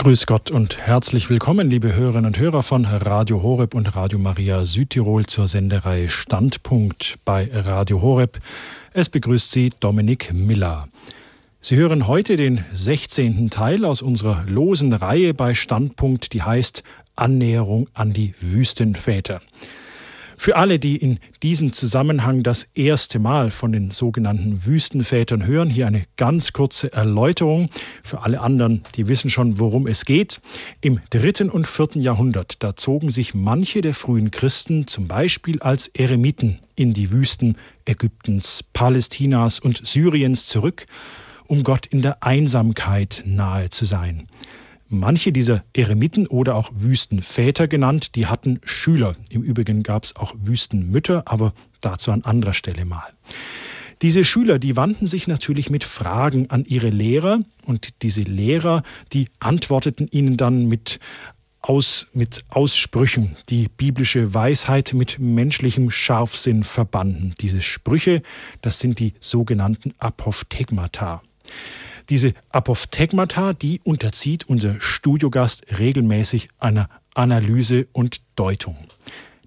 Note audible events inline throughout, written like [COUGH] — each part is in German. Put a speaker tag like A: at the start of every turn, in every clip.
A: Grüß Gott und herzlich willkommen, liebe Hörerinnen und Hörer von Radio Horeb und Radio Maria Südtirol zur Sendereihe Standpunkt bei Radio Horeb. Es begrüßt Sie Dominik Miller. Sie hören heute den 16. Teil aus unserer losen Reihe bei Standpunkt, die heißt Annäherung an die Wüstenväter. Für alle, die in diesem Zusammenhang das erste Mal von den sogenannten Wüstenvätern hören, hier eine ganz kurze Erläuterung. Für alle anderen, die wissen schon, worum es geht. Im dritten und vierten Jahrhundert, da zogen sich manche der frühen Christen zum Beispiel als Eremiten in die Wüsten Ägyptens, Palästinas und Syriens zurück, um Gott in der Einsamkeit nahe zu sein. Manche dieser Eremiten oder auch Wüstenväter genannt, die hatten Schüler. Im Übrigen gab es auch Wüstenmütter, aber dazu an anderer Stelle mal. Diese Schüler, die wandten sich natürlich mit Fragen an ihre Lehrer und diese Lehrer, die antworteten ihnen dann mit aus, mit Aussprüchen, die biblische Weisheit mit menschlichem Scharfsinn verbanden. Diese Sprüche, das sind die sogenannten Apophthegmata. Diese Apophthegmata, die unterzieht unser Studiogast regelmäßig einer Analyse und Deutung.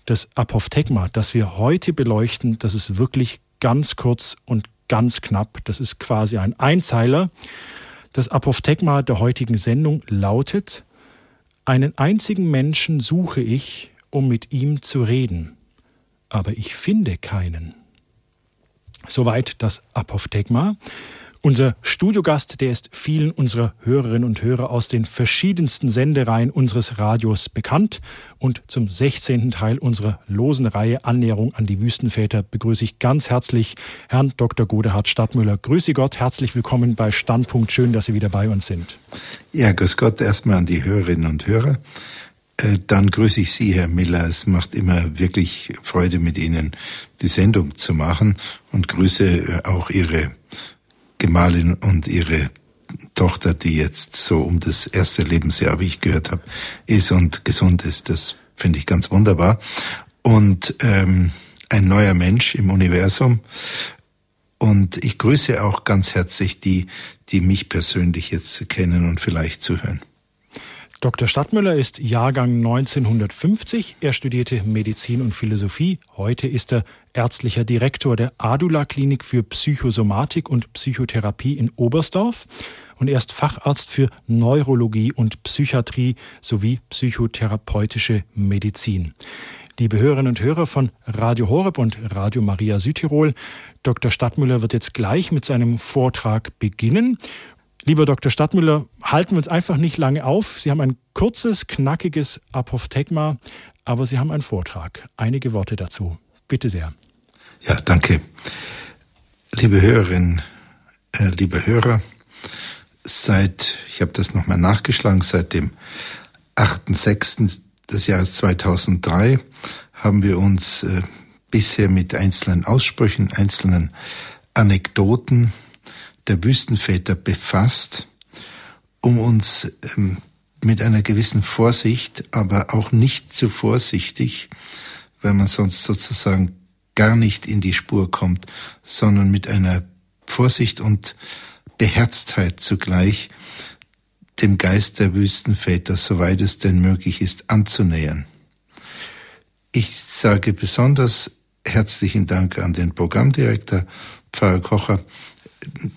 A: Das Apophthegma, das wir heute beleuchten, das ist wirklich ganz kurz und ganz knapp. Das ist quasi ein Einzeiler. Das Apophthegma der heutigen Sendung lautet, einen einzigen Menschen suche ich, um mit ihm zu reden, aber ich finde keinen. Soweit das Apophthegma. Unser Studiogast, der ist vielen unserer Hörerinnen und Hörer aus den verschiedensten Sendereien unseres Radios bekannt. Und zum 16. Teil unserer losen Reihe Annäherung an die Wüstenväter begrüße ich ganz herzlich Herrn Dr. Godehard Stadtmüller. Grüße Gott, herzlich willkommen bei Standpunkt. Schön, dass Sie wieder bei uns sind.
B: Ja, grüß Gott erstmal an die Hörerinnen und Hörer. Äh, dann grüße ich Sie, Herr Miller. Es macht immer wirklich Freude, mit Ihnen die Sendung zu machen und grüße auch Ihre Gemahlin und ihre Tochter, die jetzt so um das erste Lebensjahr, wie ich gehört habe, ist und gesund ist. Das finde ich ganz wunderbar. Und ähm, ein neuer Mensch im Universum. Und ich grüße auch ganz herzlich die, die mich persönlich jetzt kennen und vielleicht zuhören.
A: Dr. Stadtmüller ist Jahrgang 1950. Er studierte Medizin und Philosophie. Heute ist er ärztlicher Direktor der Adula Klinik für Psychosomatik und Psychotherapie in Oberstdorf. Und er ist Facharzt für Neurologie und Psychiatrie sowie psychotherapeutische Medizin. Liebe Hörerinnen und Hörer von Radio Horeb und Radio Maria Südtirol, Dr. Stadtmüller wird jetzt gleich mit seinem Vortrag beginnen. Lieber Dr. Stadtmüller, halten wir uns einfach nicht lange auf. Sie haben ein kurzes, knackiges Apophthegma, aber Sie haben einen Vortrag. Einige Worte dazu. Bitte sehr.
B: Ja, danke. Liebe Hörerinnen, äh, liebe Hörer, seit, ich habe das nochmal nachgeschlagen, seit dem 8.6. des Jahres 2003 haben wir uns äh, bisher mit einzelnen Aussprüchen, einzelnen Anekdoten der Wüstenväter befasst, um uns ähm, mit einer gewissen Vorsicht, aber auch nicht zu vorsichtig, weil man sonst sozusagen gar nicht in die Spur kommt, sondern mit einer Vorsicht und Beherztheit zugleich dem Geist der Wüstenväter, soweit es denn möglich ist, anzunähern. Ich sage besonders herzlichen Dank an den Programmdirektor Pfarrer Kocher,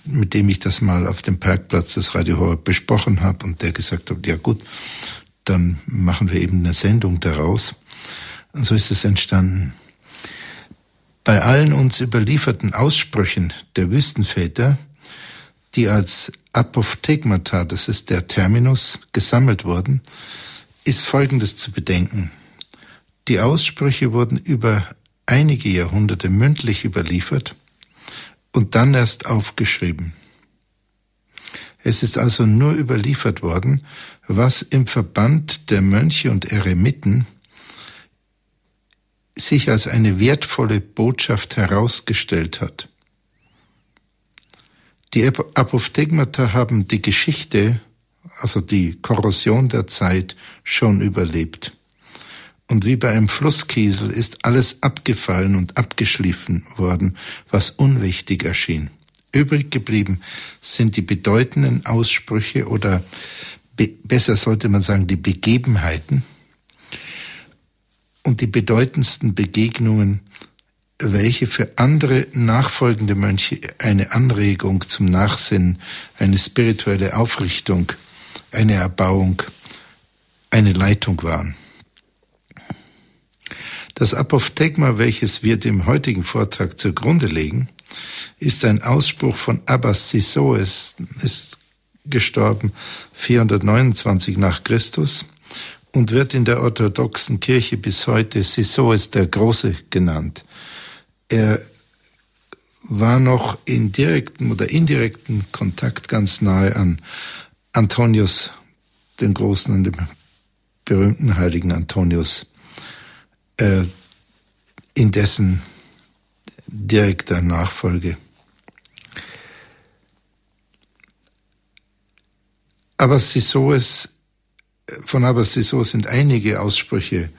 B: mit dem ich das mal auf dem Parkplatz des Radio Horeb besprochen habe und der gesagt hat, ja gut, dann machen wir eben eine Sendung daraus. Und so ist es entstanden. Bei allen uns überlieferten Aussprüchen der Wüstenväter, die als Apophthegmata, das ist der Terminus, gesammelt wurden, ist Folgendes zu bedenken. Die Aussprüche wurden über einige Jahrhunderte mündlich überliefert und dann erst aufgeschrieben. Es ist also nur überliefert worden, was im Verband der Mönche und Eremiten sich als eine wertvolle Botschaft herausgestellt hat. Die Apophthegmata haben die Geschichte, also die Korrosion der Zeit, schon überlebt. Und wie bei einem Flusskiesel ist alles abgefallen und abgeschliffen worden, was unwichtig erschien. Übrig geblieben sind die bedeutenden Aussprüche oder besser sollte man sagen, die Begebenheiten und die bedeutendsten Begegnungen, welche für andere nachfolgende Mönche eine Anregung zum Nachsinnen, eine spirituelle Aufrichtung, eine Erbauung, eine Leitung waren. Das Apophthegma, welches wir dem heutigen Vortrag zugrunde legen, ist ein Ausspruch von Abbas Sisoes, ist gestorben 429 nach Christus und wird in der orthodoxen Kirche bis heute Sisoes der Große genannt. Er war noch in direkten oder indirekten Kontakt ganz nahe an Antonius, den Großen, an dem berühmten heiligen Antonius, äh, in dessen direkter Nachfolge. Aber Sisoes, von Aber Siso sind einige Aussprüche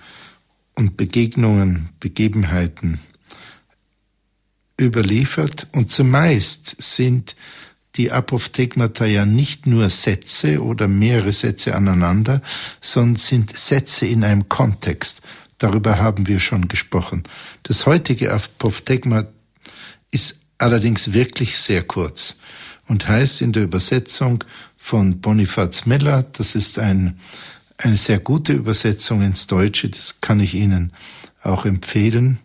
B: und Begegnungen, Begebenheiten überliefert und zumeist sind die Apophthegmata ja nicht nur Sätze oder mehrere Sätze aneinander, sondern sind Sätze in einem Kontext. Darüber haben wir schon gesprochen. Das heutige Apophthegma ist allerdings wirklich sehr kurz und heißt in der Übersetzung von Bonifaz Miller. Das ist ein, eine sehr gute Übersetzung ins Deutsche, das kann ich Ihnen auch empfehlen.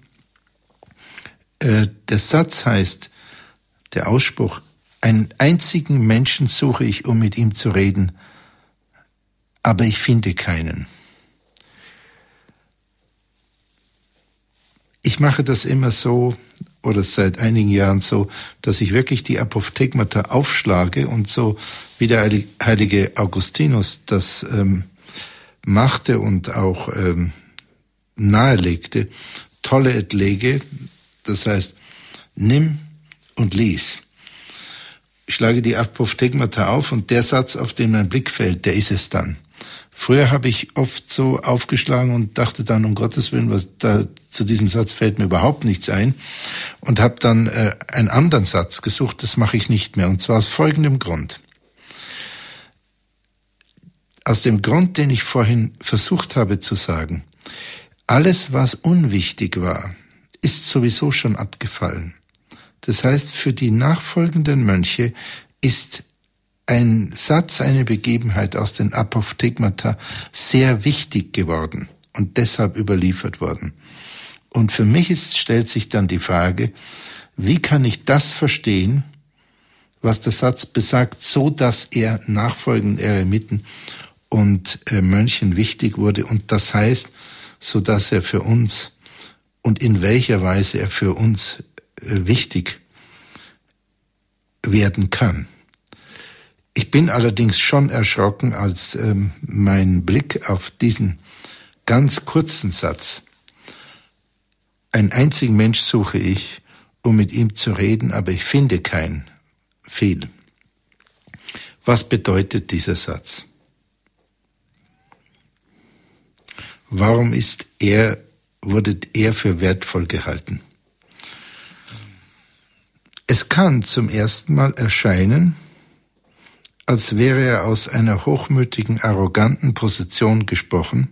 B: Äh, der Satz heißt, der Ausspruch, einen einzigen Menschen suche ich, um mit ihm zu reden, aber ich finde keinen. Ich mache das immer so, oder seit einigen Jahren so, dass ich wirklich die Apophthegmata aufschlage und so wie der heilige Augustinus das ähm, machte und auch ähm, nahelegte, tolle Lege, das heißt, nimm und lies. Ich schlage die Apophthegmata auf und der Satz, auf den mein Blick fällt, der ist es dann. Früher habe ich oft so aufgeschlagen und dachte dann, um Gottes Willen, was da zu diesem Satz fällt mir überhaupt nichts ein und habe dann äh, einen anderen Satz gesucht, das mache ich nicht mehr und zwar aus folgendem Grund. Aus dem Grund, den ich vorhin versucht habe zu sagen, alles, was unwichtig war, ist sowieso schon abgefallen. Das heißt, für die nachfolgenden Mönche ist ein Satz, eine Begebenheit aus den Apophthegmata sehr wichtig geworden und deshalb überliefert worden. Und für mich ist, stellt sich dann die Frage, wie kann ich das verstehen, was der Satz besagt, so dass er nachfolgenden Eremiten und äh, Mönchen wichtig wurde und das heißt, so dass er für uns und in welcher Weise er für uns äh, wichtig werden kann. Ich bin allerdings schon erschrocken, als ähm, mein Blick auf diesen ganz kurzen Satz, einen einzigen Mensch suche ich, um mit ihm zu reden, aber ich finde keinen, fiel. Was bedeutet dieser Satz? Warum ist er, wurde er für wertvoll gehalten? Es kann zum ersten Mal erscheinen, als wäre er aus einer hochmütigen, arroganten Position gesprochen,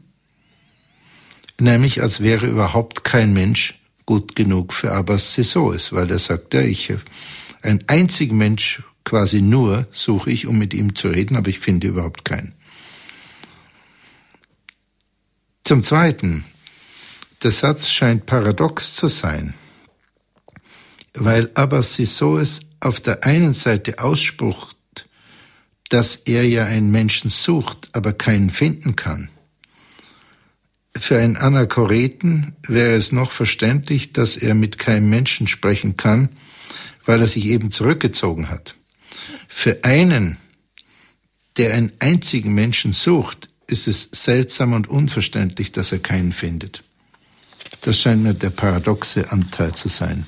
B: nämlich als wäre überhaupt kein Mensch gut genug für Abbas Sesoes, weil er sagt, ja, ich, ein einziger Mensch quasi nur suche ich, um mit ihm zu reden, aber ich finde überhaupt keinen. Zum Zweiten, der Satz scheint paradox zu sein, weil Abbas Sisoes auf der einen Seite Ausspruch dass er ja einen Menschen sucht, aber keinen finden kann. Für einen Anachoreten wäre es noch verständlich, dass er mit keinem Menschen sprechen kann, weil er sich eben zurückgezogen hat. Für einen, der einen einzigen Menschen sucht, ist es seltsam und unverständlich, dass er keinen findet. Das scheint mir der paradoxe Anteil zu sein.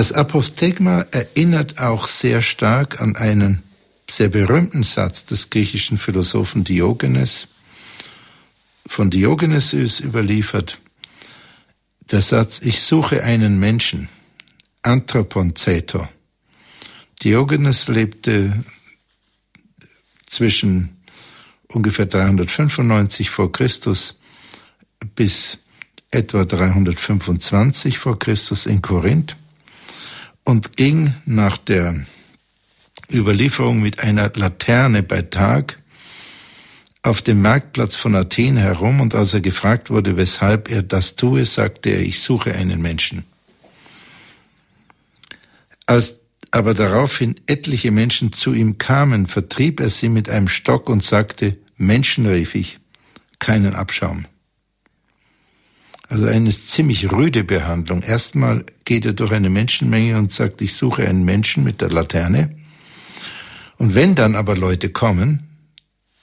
B: Das Apophthegma erinnert auch sehr stark an einen sehr berühmten Satz des griechischen Philosophen Diogenes. Von Diogenes ist überliefert der Satz, ich suche einen Menschen, Anthropon Zeto. Diogenes lebte zwischen ungefähr 395 vor Christus bis etwa 325 vor Christus in Korinth und ging nach der Überlieferung mit einer Laterne bei Tag auf dem Marktplatz von Athen herum und als er gefragt wurde, weshalb er das tue, sagte er, ich suche einen Menschen. Als aber daraufhin etliche Menschen zu ihm kamen, vertrieb er sie mit einem Stock und sagte, Menschen rief ich, keinen Abschaum. Also eine ziemlich rüde Behandlung. Erstmal geht er durch eine Menschenmenge und sagt, ich suche einen Menschen mit der Laterne. Und wenn dann aber Leute kommen,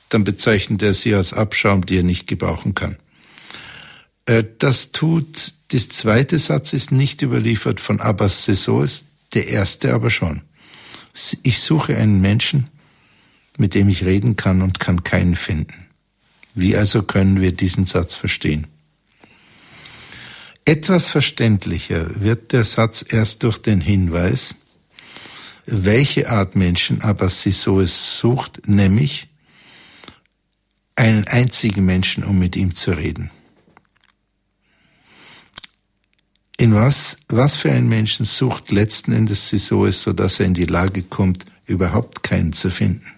B: dann bezeichnet er sie als Abschaum, die er nicht gebrauchen kann. Äh, das tut, das zweite Satz ist nicht überliefert von Abbas Sessoes, der erste aber schon. Ich suche einen Menschen, mit dem ich reden kann und kann keinen finden. Wie also können wir diesen Satz verstehen? Etwas verständlicher wird der Satz erst durch den Hinweis, welche Art Menschen Abbas Sissoes sucht, nämlich einen einzigen Menschen, um mit ihm zu reden. In was, was für einen Menschen sucht letzten Endes Sissoes, so dass er in die Lage kommt, überhaupt keinen zu finden?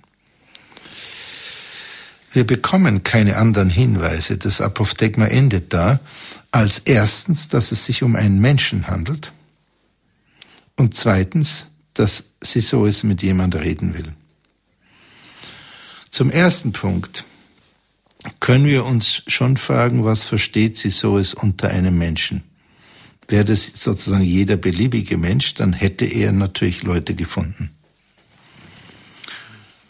B: Wir bekommen keine anderen Hinweise. Das Apophthegma endet da, als erstens, dass es sich um einen Menschen handelt und zweitens, dass Sissoes mit jemand reden will. Zum ersten Punkt können wir uns schon fragen, was versteht Sissoes unter einem Menschen? Wäre das sozusagen jeder beliebige Mensch, dann hätte er natürlich Leute gefunden.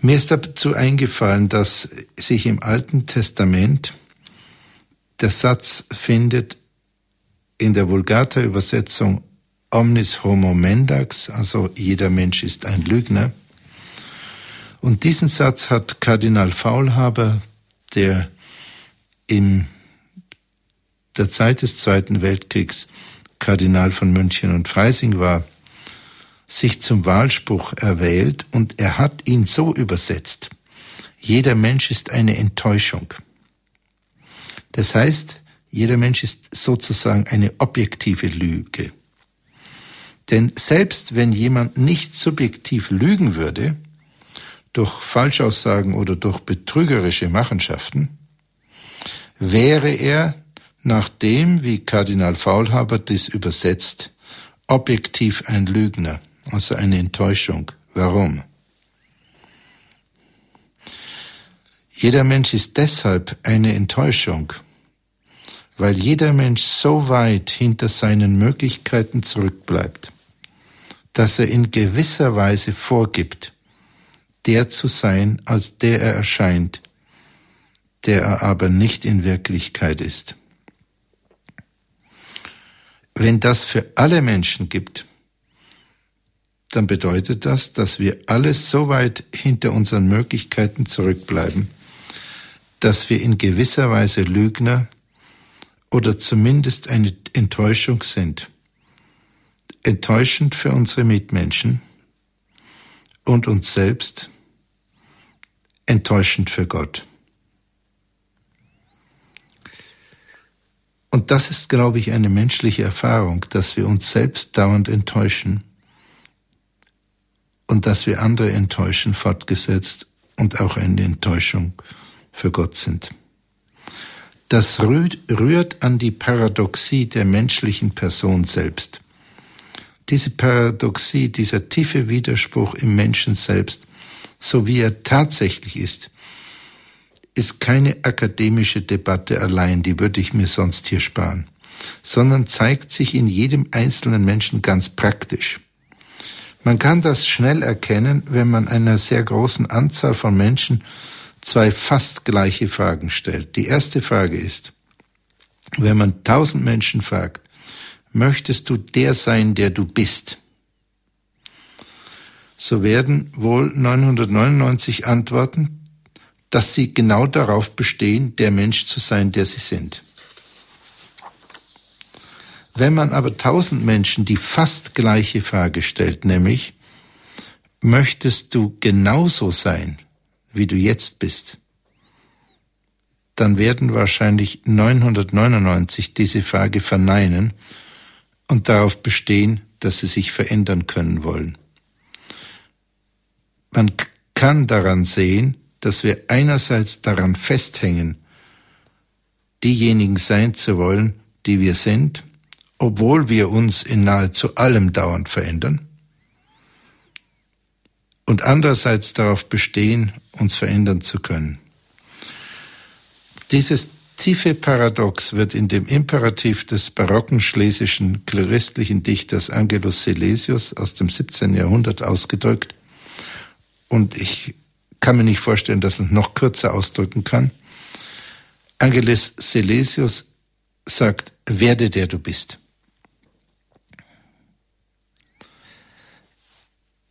B: Mir ist dazu eingefallen, dass sich im Alten Testament der Satz findet in der Vulgata-Übersetzung Omnis homo mendax, also jeder Mensch ist ein Lügner. Und diesen Satz hat Kardinal Faulhaber, der in der Zeit des Zweiten Weltkriegs Kardinal von München und Freising war, sich zum Wahlspruch erwählt und er hat ihn so übersetzt. Jeder Mensch ist eine Enttäuschung. Das heißt, jeder Mensch ist sozusagen eine objektive Lüge. Denn selbst wenn jemand nicht subjektiv lügen würde, durch Falschaussagen oder durch betrügerische Machenschaften, wäre er nach dem, wie Kardinal Faulhaber das übersetzt, objektiv ein Lügner also eine Enttäuschung. Warum? Jeder Mensch ist deshalb eine Enttäuschung, weil jeder Mensch so weit hinter seinen Möglichkeiten zurückbleibt, dass er in gewisser Weise vorgibt, der zu sein, als der er erscheint, der er aber nicht in Wirklichkeit ist. Wenn das für alle Menschen gibt, dann bedeutet das, dass wir alles so weit hinter unseren Möglichkeiten zurückbleiben, dass wir in gewisser Weise Lügner oder zumindest eine Enttäuschung sind. Enttäuschend für unsere Mitmenschen und uns selbst, enttäuschend für Gott. Und das ist, glaube ich, eine menschliche Erfahrung, dass wir uns selbst dauernd enttäuschen und dass wir andere enttäuschen, fortgesetzt und auch eine Enttäuschung für Gott sind. Das rührt an die Paradoxie der menschlichen Person selbst. Diese Paradoxie, dieser tiefe Widerspruch im Menschen selbst, so wie er tatsächlich ist, ist keine akademische Debatte allein, die würde ich mir sonst hier sparen, sondern zeigt sich in jedem einzelnen Menschen ganz praktisch. Man kann das schnell erkennen, wenn man einer sehr großen Anzahl von Menschen zwei fast gleiche Fragen stellt. Die erste Frage ist, wenn man tausend Menschen fragt, möchtest du der sein, der du bist? So werden wohl 999 antworten, dass sie genau darauf bestehen, der Mensch zu sein, der sie sind. Wenn man aber tausend Menschen die fast gleiche Frage stellt, nämlich, möchtest du genauso sein, wie du jetzt bist, dann werden wahrscheinlich 999 diese Frage verneinen und darauf bestehen, dass sie sich verändern können wollen. Man kann daran sehen, dass wir einerseits daran festhängen, diejenigen sein zu wollen, die wir sind, obwohl wir uns in nahezu allem dauernd verändern, und andererseits darauf bestehen, uns verändern zu können. Dieses tiefe Paradox wird in dem Imperativ des barocken schlesischen kleristlichen Dichters Angelus Silesius aus dem 17. Jahrhundert ausgedrückt. Und ich kann mir nicht vorstellen, dass man es noch kürzer ausdrücken kann. Angelus Silesius sagt, werde der du bist.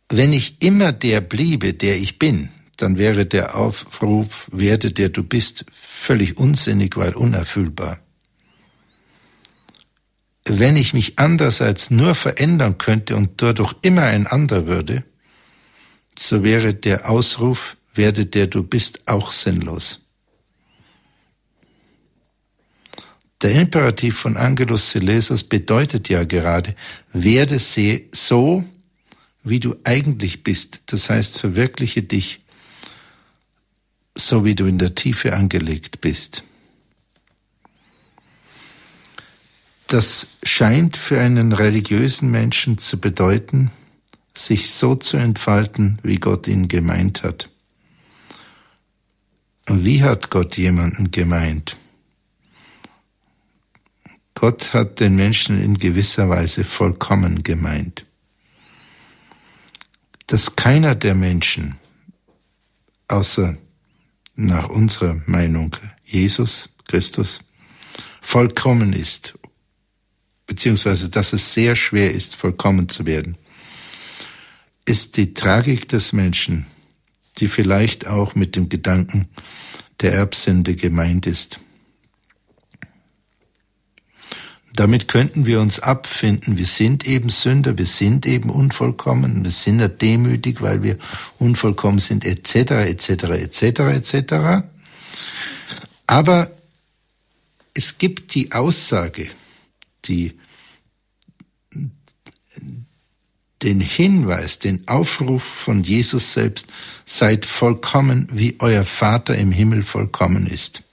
B: Wenn ich immer der bliebe, der ich bin, dann wäre der Aufruf, werde der du bist, völlig unsinnig, weil unerfüllbar. Wenn ich mich andererseits nur verändern könnte und dadurch immer ein anderer würde, so wäre der Ausruf, werde der du bist, auch sinnlos. Der Imperativ von Angelus Silesius bedeutet ja gerade, werde so, wie du eigentlich bist. Das heißt, verwirkliche dich so wie du in der Tiefe angelegt bist. Das scheint für einen religiösen Menschen zu bedeuten, sich so zu entfalten, wie Gott ihn gemeint hat. Wie hat Gott jemanden gemeint? Gott hat den Menschen in gewisser Weise vollkommen gemeint. Dass keiner der Menschen, außer nach unserer Meinung Jesus Christus vollkommen ist, beziehungsweise dass es sehr schwer ist, vollkommen zu werden, ist die Tragik des Menschen, die vielleicht auch mit dem Gedanken der Erbsünde gemeint ist. Damit könnten wir uns abfinden. Wir sind eben Sünder, wir sind eben unvollkommen, wir sind ja demütig, weil wir unvollkommen sind, etc., etc., etc., etc. Aber es gibt die Aussage, die den Hinweis, den Aufruf von Jesus selbst, seid vollkommen, wie euer Vater im Himmel vollkommen ist.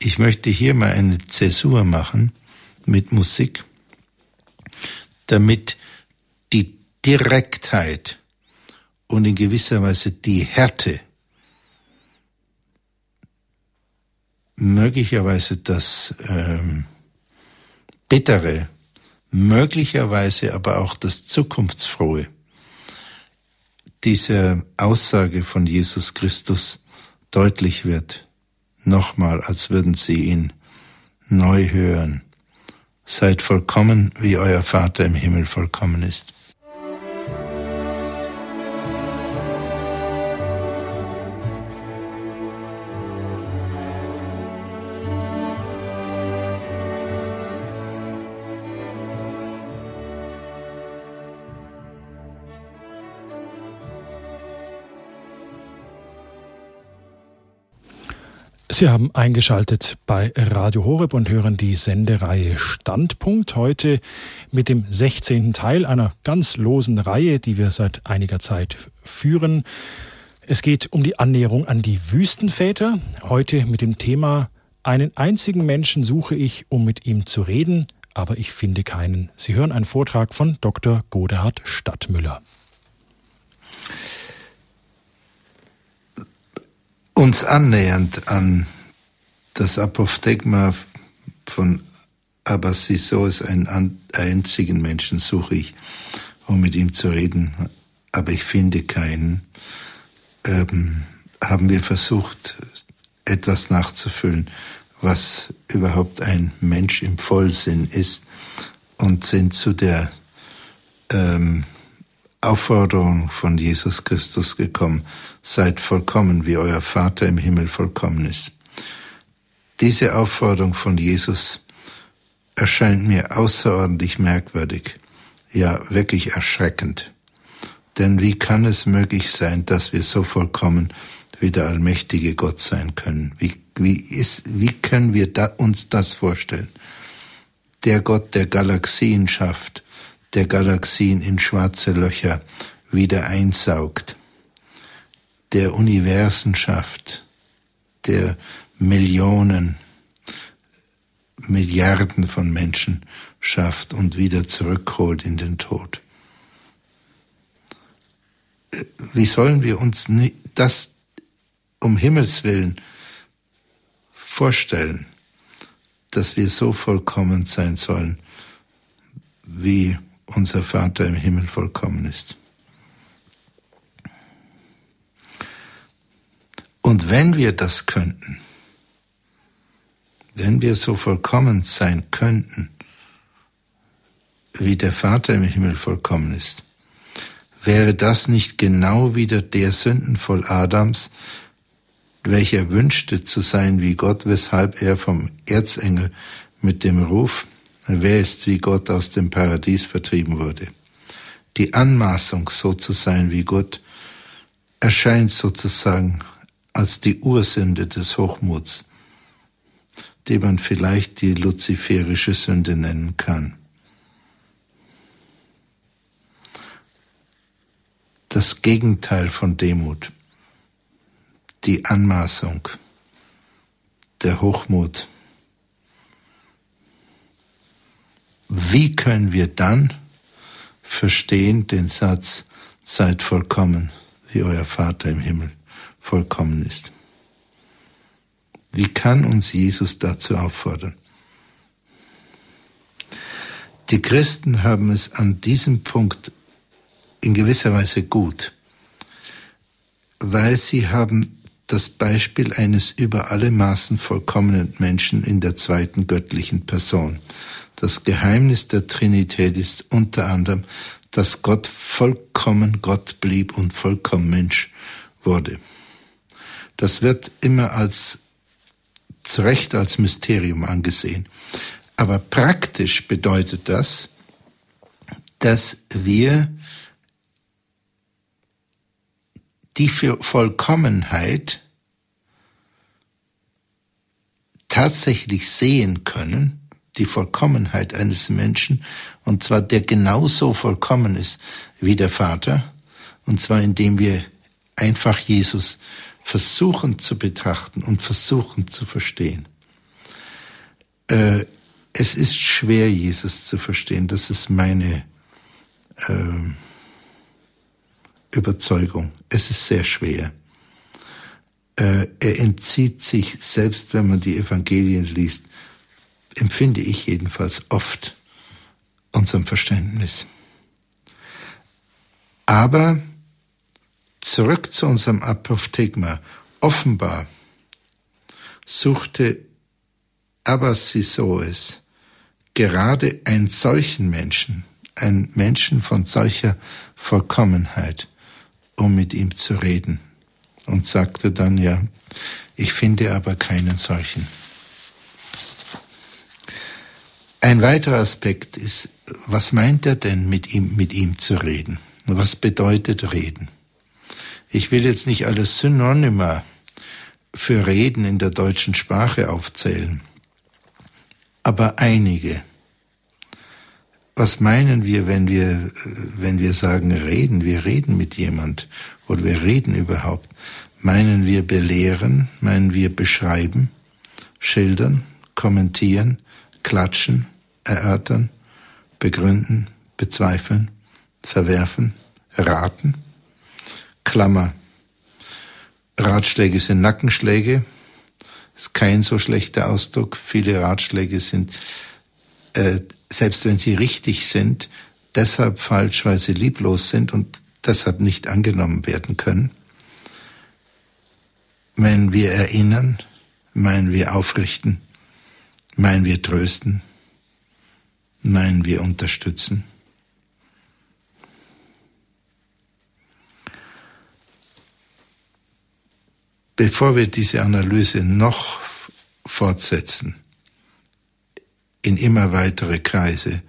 B: Ich möchte hier mal eine Zäsur machen mit Musik, damit die Direktheit und in gewisser Weise die Härte, möglicherweise das ähm, Bittere, möglicherweise aber auch das Zukunftsfrohe dieser Aussage von Jesus Christus deutlich wird nochmal, als würden sie ihn neu hören. Seid vollkommen, wie euer Vater im Himmel vollkommen ist.
A: Sie haben eingeschaltet bei Radio Horeb und hören die Sendereihe Standpunkt heute mit dem 16. Teil einer ganz losen Reihe, die wir seit einiger Zeit führen. Es geht um die Annäherung an die Wüstenväter, heute mit dem Thema Einen einzigen Menschen suche ich, um mit ihm zu reden, aber ich finde keinen. Sie hören einen Vortrag von Dr. Godehard Stadtmüller.
B: Uns annähernd an das Apophthegma von Abbasisos, einen einzigen Menschen suche ich, um mit ihm zu reden, aber ich finde keinen, ähm, haben wir versucht, etwas nachzufüllen, was überhaupt ein Mensch im Vollsinn ist und sind zu der ähm, Aufforderung von Jesus Christus gekommen, seid vollkommen, wie euer Vater im Himmel vollkommen ist. Diese Aufforderung von Jesus erscheint mir außerordentlich merkwürdig, ja wirklich erschreckend. Denn wie kann es möglich sein, dass wir so vollkommen wie der allmächtige Gott sein können? Wie, wie, ist, wie können wir da, uns das vorstellen? Der Gott, der Galaxien schafft, der Galaxien in schwarze Löcher wieder einsaugt, der Universen schafft, der Millionen, Milliarden von Menschen schafft und wieder zurückholt in den Tod. Wie sollen wir uns das um Himmels willen vorstellen, dass wir so vollkommen sein sollen, wie unser Vater im Himmel vollkommen ist? Und wenn wir das könnten, wenn wir so vollkommen sein könnten, wie der Vater im Himmel vollkommen ist, wäre das nicht genau wieder der Sündenvoll Adams, welcher wünschte zu sein wie Gott, weshalb er vom Erzengel mit dem Ruf, wer ist wie Gott aus dem Paradies vertrieben wurde. Die Anmaßung, so zu sein wie Gott, erscheint sozusagen als die Ursünde des Hochmuts, die man vielleicht die luziferische Sünde nennen kann. Das Gegenteil von Demut, die Anmaßung, der Hochmut. Wie können wir dann verstehen den Satz, seid vollkommen, wie euer Vater im Himmel vollkommen ist. Wie kann uns Jesus dazu auffordern? Die Christen haben es an diesem Punkt in gewisser Weise gut, weil sie haben das Beispiel eines über alle Maßen vollkommenen Menschen in der zweiten göttlichen Person. Das Geheimnis der Trinität ist unter anderem, dass Gott vollkommen Gott blieb und vollkommen Mensch wurde. Das wird immer als zu Recht als Mysterium angesehen. Aber praktisch bedeutet das, dass wir die Vollkommenheit tatsächlich sehen können, die Vollkommenheit eines Menschen, und zwar der genauso vollkommen ist wie der Vater, und zwar indem wir einfach Jesus versuchen zu betrachten und versuchen zu verstehen. Äh, es ist schwer, Jesus zu verstehen. Das ist meine äh, Überzeugung. Es ist sehr schwer. Äh, er entzieht sich, selbst wenn man die Evangelien liest, empfinde ich jedenfalls oft unserem Verständnis. Aber Zurück zu unserem Apophthegma. Offenbar suchte Abbas Sisoes gerade einen solchen Menschen, einen Menschen von solcher Vollkommenheit, um mit ihm zu reden. Und sagte dann, ja, ich finde aber keinen solchen. Ein weiterer Aspekt ist, was meint er denn mit ihm, mit ihm zu reden? Was bedeutet reden? Ich will jetzt nicht alles Synonyma für Reden in der deutschen Sprache aufzählen, aber einige. Was meinen wir, wenn wir, wenn wir sagen reden? Wir reden mit jemand oder wir reden überhaupt. Meinen wir belehren? Meinen wir beschreiben? Schildern? Kommentieren? Klatschen? Erörtern? Begründen? Bezweifeln? Verwerfen? Raten? Klammer. Ratschläge sind Nackenschläge. Ist kein so schlechter Ausdruck. Viele Ratschläge sind, äh, selbst wenn sie richtig sind, deshalb falsch, weil sie lieblos sind und deshalb nicht angenommen werden können. Meinen wir erinnern, meinen wir aufrichten, meinen wir trösten, meinen wir unterstützen. Bevor wir diese Analyse noch fortsetzen, in immer weitere Kreise,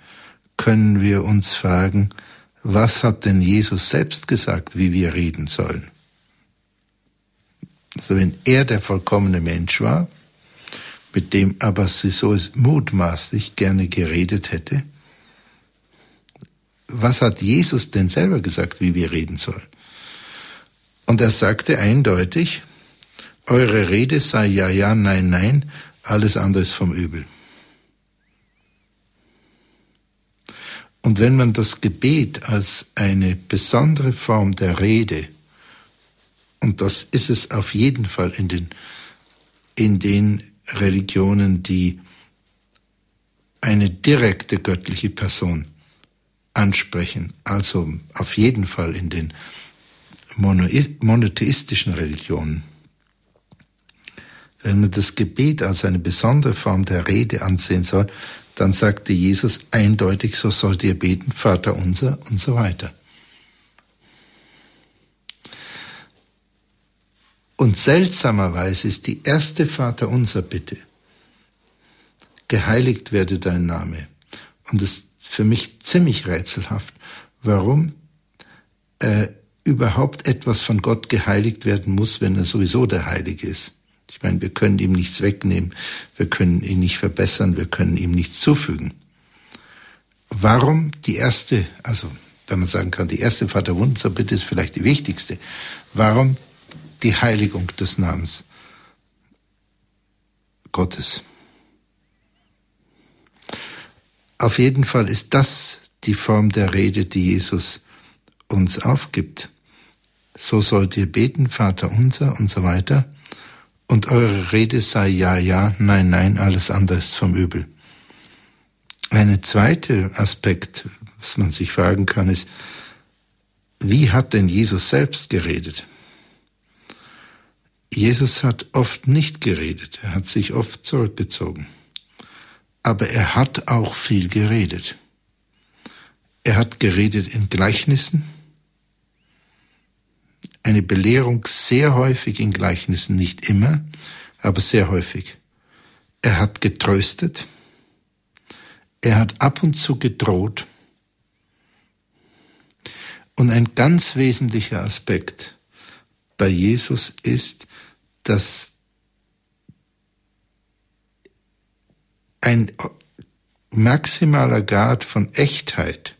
B: können wir uns fragen, was hat denn Jesus selbst gesagt, wie wir reden sollen? Also wenn er der vollkommene Mensch war, mit dem aber sie so mutmaßlich gerne geredet hätte, was hat Jesus denn selber gesagt, wie wir reden sollen? Und er sagte eindeutig, eure Rede sei ja, ja, nein, nein, alles andere ist vom Übel. Und wenn man das Gebet als eine besondere Form der Rede, und das ist es auf jeden Fall in den, in den Religionen, die eine direkte göttliche Person ansprechen, also auf jeden Fall in den monotheistischen Religionen. Wenn man das Gebet als eine besondere Form der Rede ansehen soll, dann sagte Jesus eindeutig, so sollt ihr beten, Vater unser und so weiter. Und seltsamerweise ist die erste Vater unser Bitte, geheiligt werde dein Name. Und es ist für mich ziemlich rätselhaft, warum äh, überhaupt etwas von Gott geheiligt werden muss, wenn er sowieso der Heilige ist. Ich meine, wir können ihm nichts wegnehmen, wir können ihn nicht verbessern, wir können ihm nichts zufügen. Warum die erste, also wenn man sagen kann, die erste Vaterwunser bitte ist vielleicht die wichtigste. Warum die Heiligung des Namens Gottes? Auf jeden Fall ist das die Form der Rede, die Jesus uns aufgibt. So sollt ihr beten, Vater unser und so weiter und eure Rede sei ja, ja, nein, nein, alles andere ist vom Übel. Eine zweite Aspekt, was man sich fragen kann, ist, wie hat denn Jesus selbst geredet? Jesus hat oft nicht geredet, er hat sich oft zurückgezogen. Aber er hat auch viel geredet. Er hat geredet in Gleichnissen, eine Belehrung sehr häufig in Gleichnissen, nicht immer, aber sehr häufig. Er hat getröstet, er hat ab und zu gedroht. Und ein ganz wesentlicher Aspekt bei Jesus ist, dass ein maximaler Grad von Echtheit,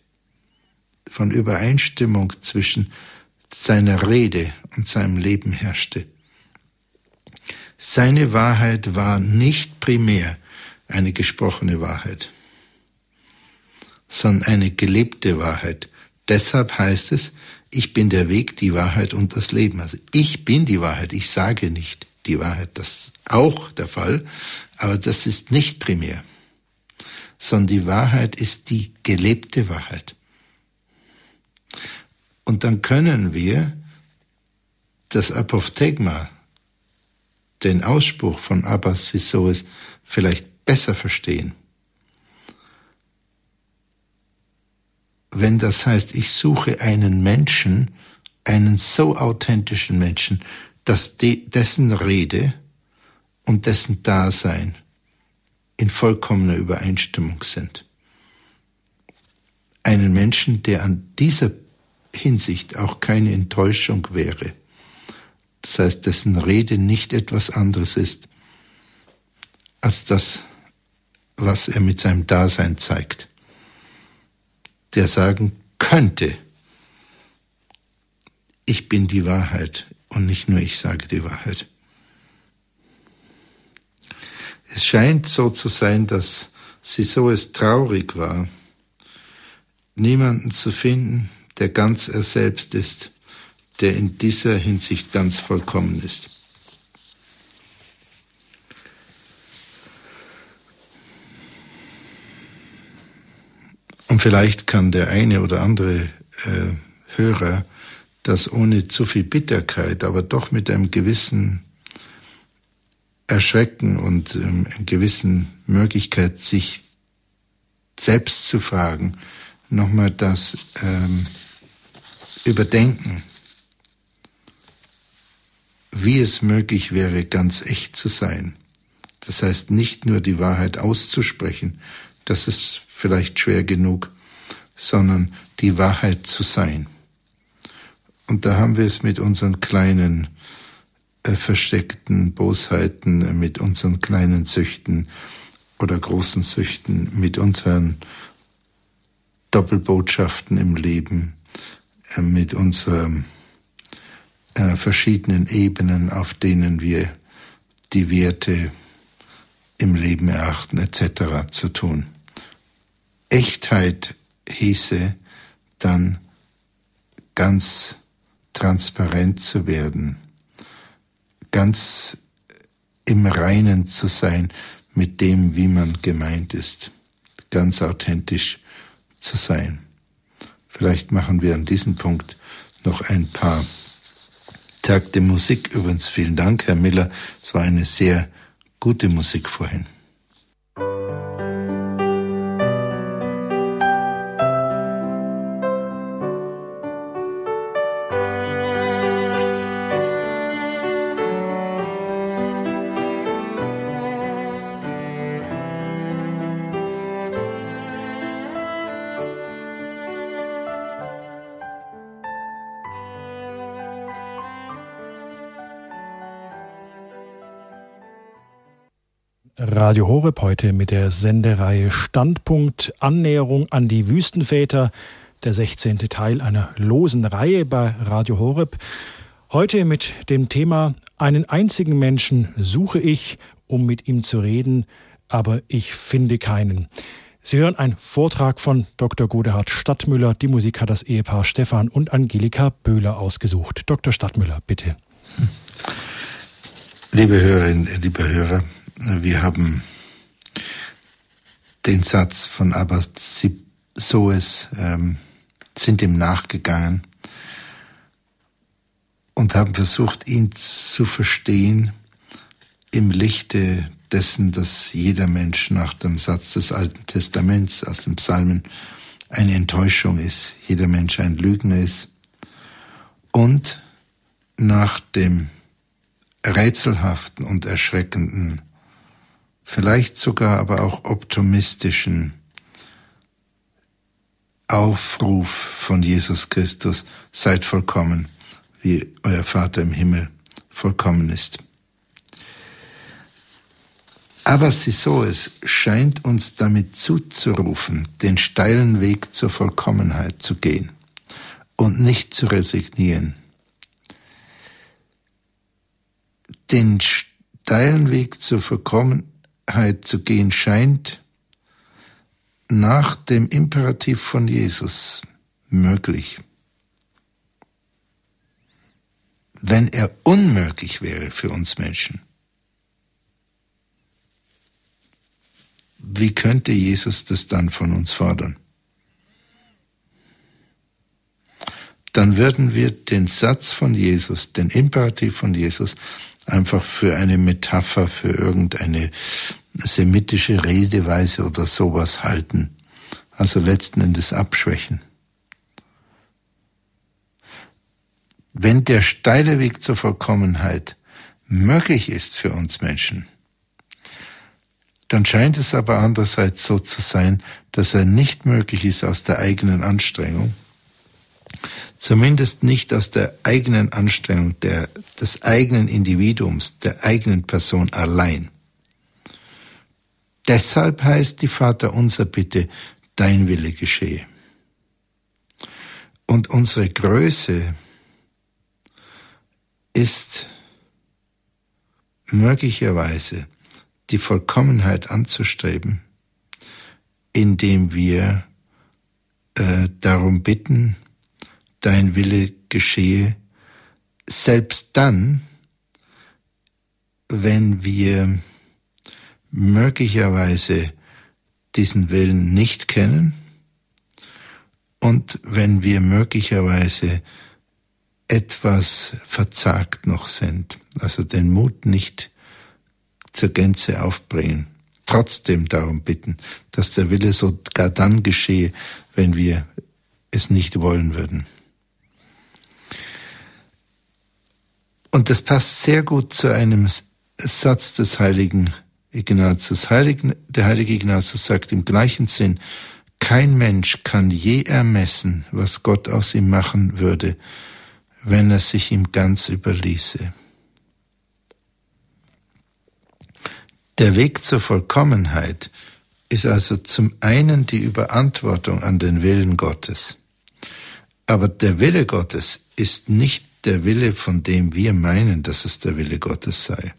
B: von Übereinstimmung zwischen seiner Rede und seinem Leben herrschte. Seine Wahrheit war nicht primär eine gesprochene Wahrheit, sondern eine gelebte Wahrheit. Deshalb heißt es, ich bin der Weg, die Wahrheit und das Leben. Also ich bin die Wahrheit, ich sage nicht die Wahrheit, das ist auch der Fall, aber das ist nicht primär, sondern die Wahrheit ist die gelebte Wahrheit. Und dann können wir das Apophthegma, den Ausspruch von Abbas Sissoes, vielleicht besser verstehen. Wenn das heißt, ich suche einen Menschen, einen so authentischen Menschen, dass de, dessen Rede und dessen Dasein in vollkommener Übereinstimmung sind. Einen Menschen, der an dieser Hinsicht auch keine Enttäuschung wäre. Das heißt, dessen Rede nicht etwas anderes ist als das, was er mit seinem Dasein zeigt. Der sagen könnte, ich bin die Wahrheit und nicht nur ich sage die Wahrheit. Es scheint so zu sein, dass sie so es traurig war, niemanden zu finden, der ganz er selbst ist, der in dieser Hinsicht ganz vollkommen ist. Und vielleicht kann der eine oder andere äh, Hörer das ohne zu viel Bitterkeit, aber doch mit einem gewissen Erschrecken und ähm, einer gewissen Möglichkeit, sich selbst zu fragen, nochmal das ähm, überdenken, wie es möglich wäre, ganz echt zu sein. Das heißt, nicht nur die Wahrheit auszusprechen, das ist vielleicht schwer genug, sondern die Wahrheit zu sein. Und da haben wir es mit unseren kleinen äh, versteckten Bosheiten, äh, mit unseren kleinen Süchten oder großen Süchten, mit unseren Doppelbotschaften im Leben, äh, mit unseren äh, verschiedenen Ebenen, auf denen wir die Werte im Leben erachten, etc. zu tun. Echtheit hieße dann ganz transparent zu werden, ganz im Reinen zu sein mit dem, wie man gemeint ist, ganz authentisch zu sein. Vielleicht machen wir an diesem Punkt noch ein paar Takte Musik. Übrigens vielen Dank, Herr Miller. Es war eine sehr gute Musik vorhin.
A: Radio Horeb heute mit der Sendereihe Standpunkt Annäherung an die Wüstenväter, der 16. Teil einer losen Reihe bei Radio Horeb. Heute mit dem Thema Einen einzigen Menschen suche ich, um mit ihm zu reden, aber ich finde keinen. Sie hören einen Vortrag von Dr. Godehard Stadtmüller. Die Musik hat das Ehepaar Stefan und Angelika Böhler ausgesucht. Dr. Stadtmüller, bitte.
B: Liebe Hörerinnen, liebe Hörer, wir haben den Satz von Abbas Soes, ähm, sind ihm nachgegangen und haben versucht, ihn zu verstehen im Lichte dessen, dass jeder Mensch nach dem Satz des Alten Testaments aus dem Psalmen eine Enttäuschung ist, jeder Mensch ein Lügner ist. Und nach dem rätselhaften und erschreckenden vielleicht sogar aber auch optimistischen Aufruf von Jesus Christus, seid vollkommen, wie euer Vater im Himmel vollkommen ist. Aber sie so es scheint uns damit zuzurufen, den steilen Weg zur Vollkommenheit zu gehen und nicht zu resignieren. Den steilen Weg zur Vollkommenheit zu gehen scheint, nach dem Imperativ von Jesus möglich. Wenn er unmöglich wäre für uns Menschen, wie könnte Jesus das dann von uns fordern? Dann würden wir den Satz von Jesus, den Imperativ von Jesus, einfach für eine Metapher, für irgendeine semitische Redeweise oder sowas halten. Also letzten Endes abschwächen. Wenn der steile Weg zur Vollkommenheit möglich ist für uns Menschen, dann scheint es aber andererseits so zu sein, dass er nicht möglich ist aus der eigenen Anstrengung, zumindest nicht aus der eigenen Anstrengung der, des eigenen Individuums, der eigenen Person allein. Deshalb heißt die Vater unser Bitte, dein Wille geschehe. Und unsere Größe ist möglicherweise die Vollkommenheit anzustreben, indem wir äh, darum bitten, dein Wille geschehe, selbst dann, wenn wir möglicherweise diesen Willen nicht kennen und wenn wir möglicherweise etwas verzagt noch sind, also den Mut nicht zur Gänze aufbringen, trotzdem darum bitten, dass der Wille sogar dann geschehe, wenn wir es nicht wollen würden. Und das passt sehr gut zu einem Satz des heiligen Ignatius. Der heilige Ignatius sagt im gleichen Sinn, Kein Mensch kann je ermessen, was Gott aus ihm machen würde, wenn er sich ihm ganz überließe. Der Weg zur Vollkommenheit ist also zum einen die Überantwortung an den Willen Gottes. Aber der Wille Gottes ist nicht der Wille, von dem wir meinen, dass es der Wille Gottes sei.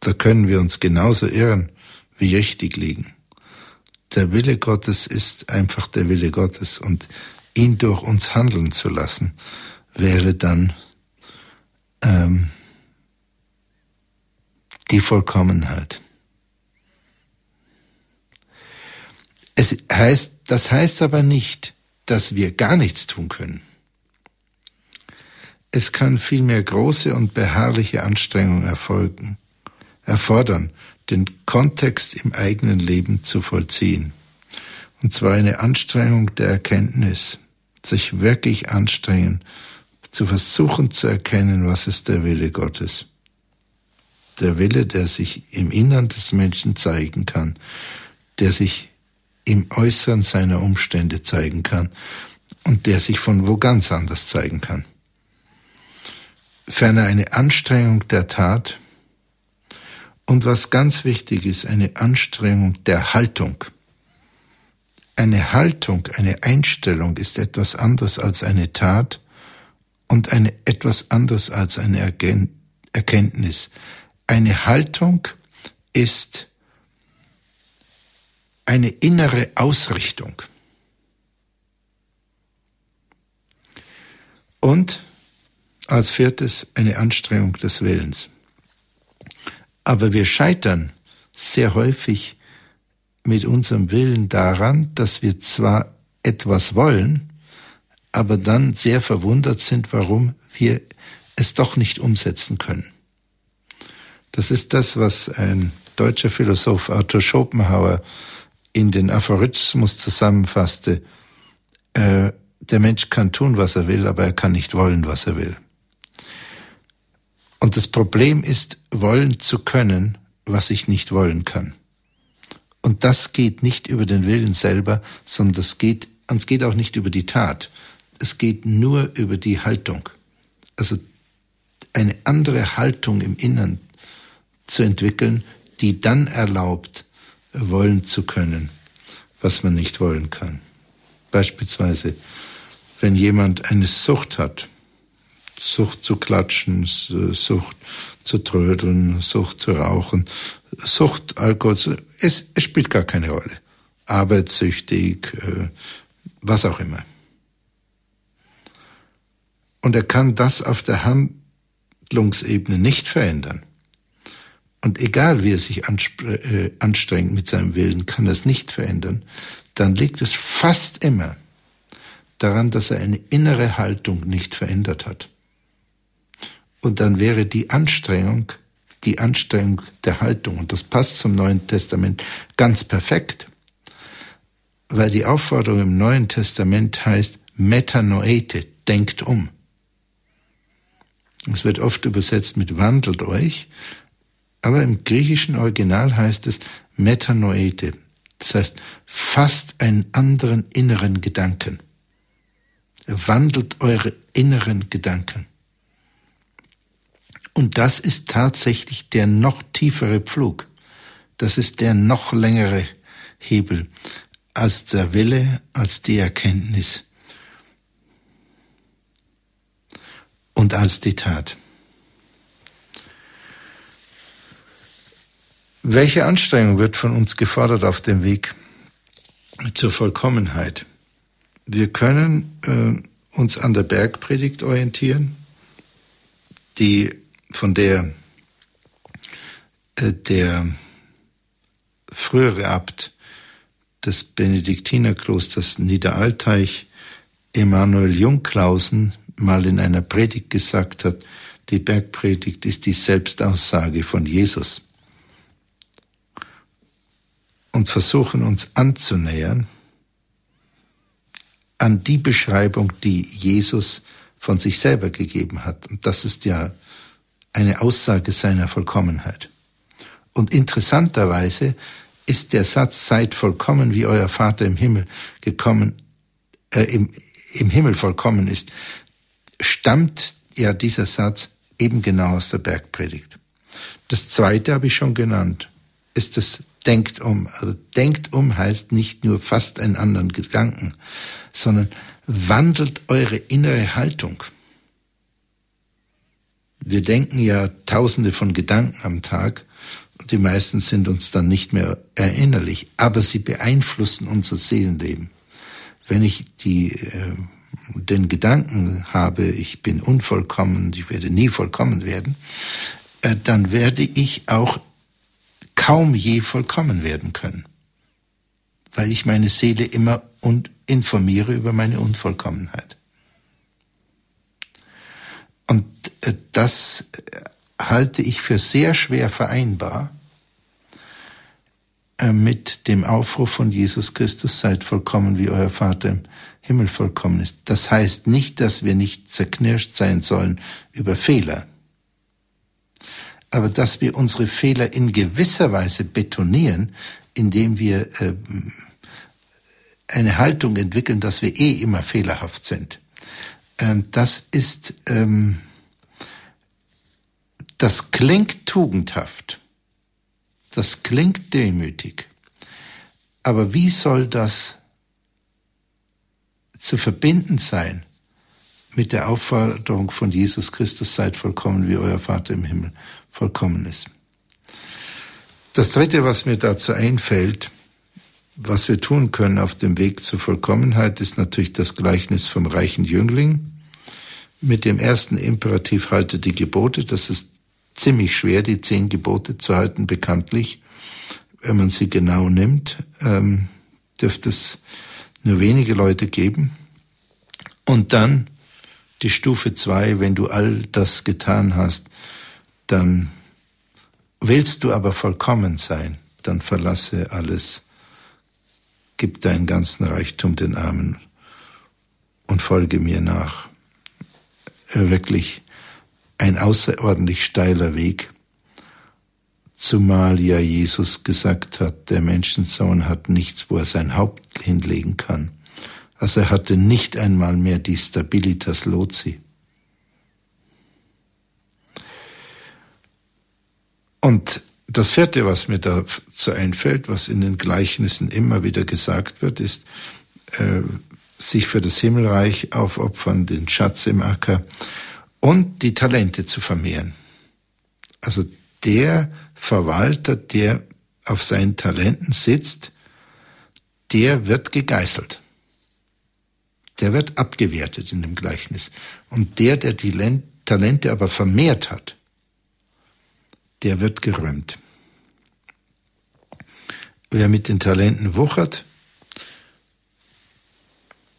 B: Da können wir uns genauso irren, wie richtig liegen. Der Wille Gottes ist einfach der Wille Gottes und ihn durch uns handeln zu lassen, wäre dann ähm, die Vollkommenheit. Es heißt, das heißt aber nicht, dass wir gar nichts tun können. Es kann vielmehr große und beharrliche Anstrengung erfolgen, erfordern, den Kontext im eigenen Leben zu vollziehen. Und zwar eine Anstrengung der Erkenntnis, sich wirklich anstrengen, zu versuchen zu erkennen, was ist der Wille Gottes. Der Wille, der sich im Innern des Menschen zeigen kann, der sich im Äußeren seiner Umstände zeigen kann und der sich von wo ganz anders zeigen kann ferner eine Anstrengung der Tat und was ganz wichtig ist, eine Anstrengung der Haltung. Eine Haltung, eine Einstellung ist etwas anderes als eine Tat und eine, etwas anderes als eine Erkenntnis. Eine Haltung ist eine innere Ausrichtung. Und als viertes eine Anstrengung des Willens. Aber wir scheitern sehr häufig mit unserem Willen daran, dass wir zwar etwas wollen, aber dann sehr verwundert sind, warum wir es doch nicht umsetzen können. Das ist das, was ein deutscher Philosoph Arthur Schopenhauer in den Aphorismus zusammenfasste. Äh, der Mensch kann tun, was er will, aber er kann nicht wollen, was er will. Und das Problem ist, wollen zu können, was ich nicht wollen kann. Und das geht nicht über den Willen selber, sondern das geht, und es geht auch nicht über die Tat. Es geht nur über die Haltung. Also eine andere Haltung im Innern zu entwickeln, die dann erlaubt, wollen zu können, was man nicht wollen kann. Beispielsweise, wenn jemand eine Sucht hat, Sucht zu klatschen, Sucht zu trödeln, Sucht zu rauchen, Sucht, Alkohol, es, es spielt gar keine Rolle. Arbeitssüchtig, äh, was auch immer. Und er kann das auf der Handlungsebene nicht verändern. Und egal wie er sich äh, anstrengt mit seinem Willen, kann er es nicht verändern. Dann liegt es fast immer daran, dass er eine innere Haltung nicht verändert hat. Und dann wäre die Anstrengung, die Anstrengung der Haltung, und das passt zum Neuen Testament ganz perfekt, weil die Aufforderung im Neuen Testament heißt, metanoete, denkt um. Es wird oft übersetzt mit wandelt euch, aber im griechischen Original heißt es metanoete. Das heißt, fasst einen anderen inneren Gedanken. Wandelt eure inneren Gedanken. Und das ist tatsächlich der noch tiefere Pflug. Das ist der noch längere Hebel als der Wille, als die Erkenntnis und als die Tat. Welche Anstrengung wird von uns gefordert auf dem Weg zur Vollkommenheit? Wir können äh, uns an der Bergpredigt orientieren, die von der äh, der frühere Abt des Benediktinerklosters Niederalteich, Emanuel Jungklausen, mal in einer Predigt gesagt hat, die Bergpredigt ist die Selbstaussage von Jesus. Und versuchen uns anzunähern an die Beschreibung, die Jesus von sich selber gegeben hat. Und das ist ja eine Aussage seiner Vollkommenheit. Und interessanterweise ist der Satz, seid vollkommen, wie euer Vater im Himmel gekommen, äh, im, im Himmel vollkommen ist, stammt ja dieser Satz eben genau aus der Bergpredigt. Das zweite habe ich schon genannt, ist das Denkt um. Also denkt um heißt nicht nur fast einen anderen Gedanken, sondern wandelt eure innere Haltung. Wir denken ja tausende von Gedanken am Tag und die meisten sind uns dann nicht mehr erinnerlich, aber sie beeinflussen unser Seelenleben. Wenn ich die, äh, den Gedanken habe, ich bin unvollkommen, ich werde nie vollkommen werden, äh, dann werde ich auch kaum je vollkommen werden können, weil ich meine Seele immer und informiere über meine Unvollkommenheit. Und äh, das äh, halte ich für sehr schwer vereinbar äh, mit dem Aufruf von Jesus Christus, seid vollkommen, wie euer Vater im Himmel vollkommen ist. Das heißt nicht, dass wir nicht zerknirscht sein sollen über Fehler, aber dass wir unsere Fehler in gewisser Weise betonieren, indem wir eine Haltung entwickeln, dass wir eh immer fehlerhaft sind. Ähm, das ist ähm, das klingt tugendhaft, das klingt demütig, aber wie soll das zu verbinden sein mit der Aufforderung von Jesus Christus, seid vollkommen, wie euer Vater im Himmel vollkommen ist. Das Dritte, was mir dazu einfällt, was wir tun können auf dem Weg zur Vollkommenheit, ist natürlich das Gleichnis vom reichen Jüngling. Mit dem ersten Imperativ halte die Gebote. Das ist ziemlich schwer, die zehn Gebote zu halten, bekanntlich. Wenn man sie genau nimmt, ähm, dürfte es nur wenige Leute geben. Und dann die Stufe zwei, wenn du all das getan hast, dann willst du aber vollkommen sein, dann verlasse alles, gib deinen ganzen Reichtum den Armen und folge mir nach. Wirklich ein außerordentlich steiler Weg, zumal ja Jesus gesagt hat, der Menschensohn hat nichts, wo er sein Haupt hinlegen kann. Also er hatte nicht einmal mehr die Stabilitas Lozi. Und das vierte, was mir dazu einfällt, was in den Gleichnissen immer wieder gesagt wird, ist, äh, sich für das Himmelreich aufopfern, den Schatz im Acker und die Talente zu vermehren. Also der Verwalter, der auf seinen Talenten sitzt, der wird gegeißelt. Der wird abgewertet in dem Gleichnis. Und der, der die Talente aber vermehrt hat, der wird gerühmt. Wer mit den Talenten wuchert,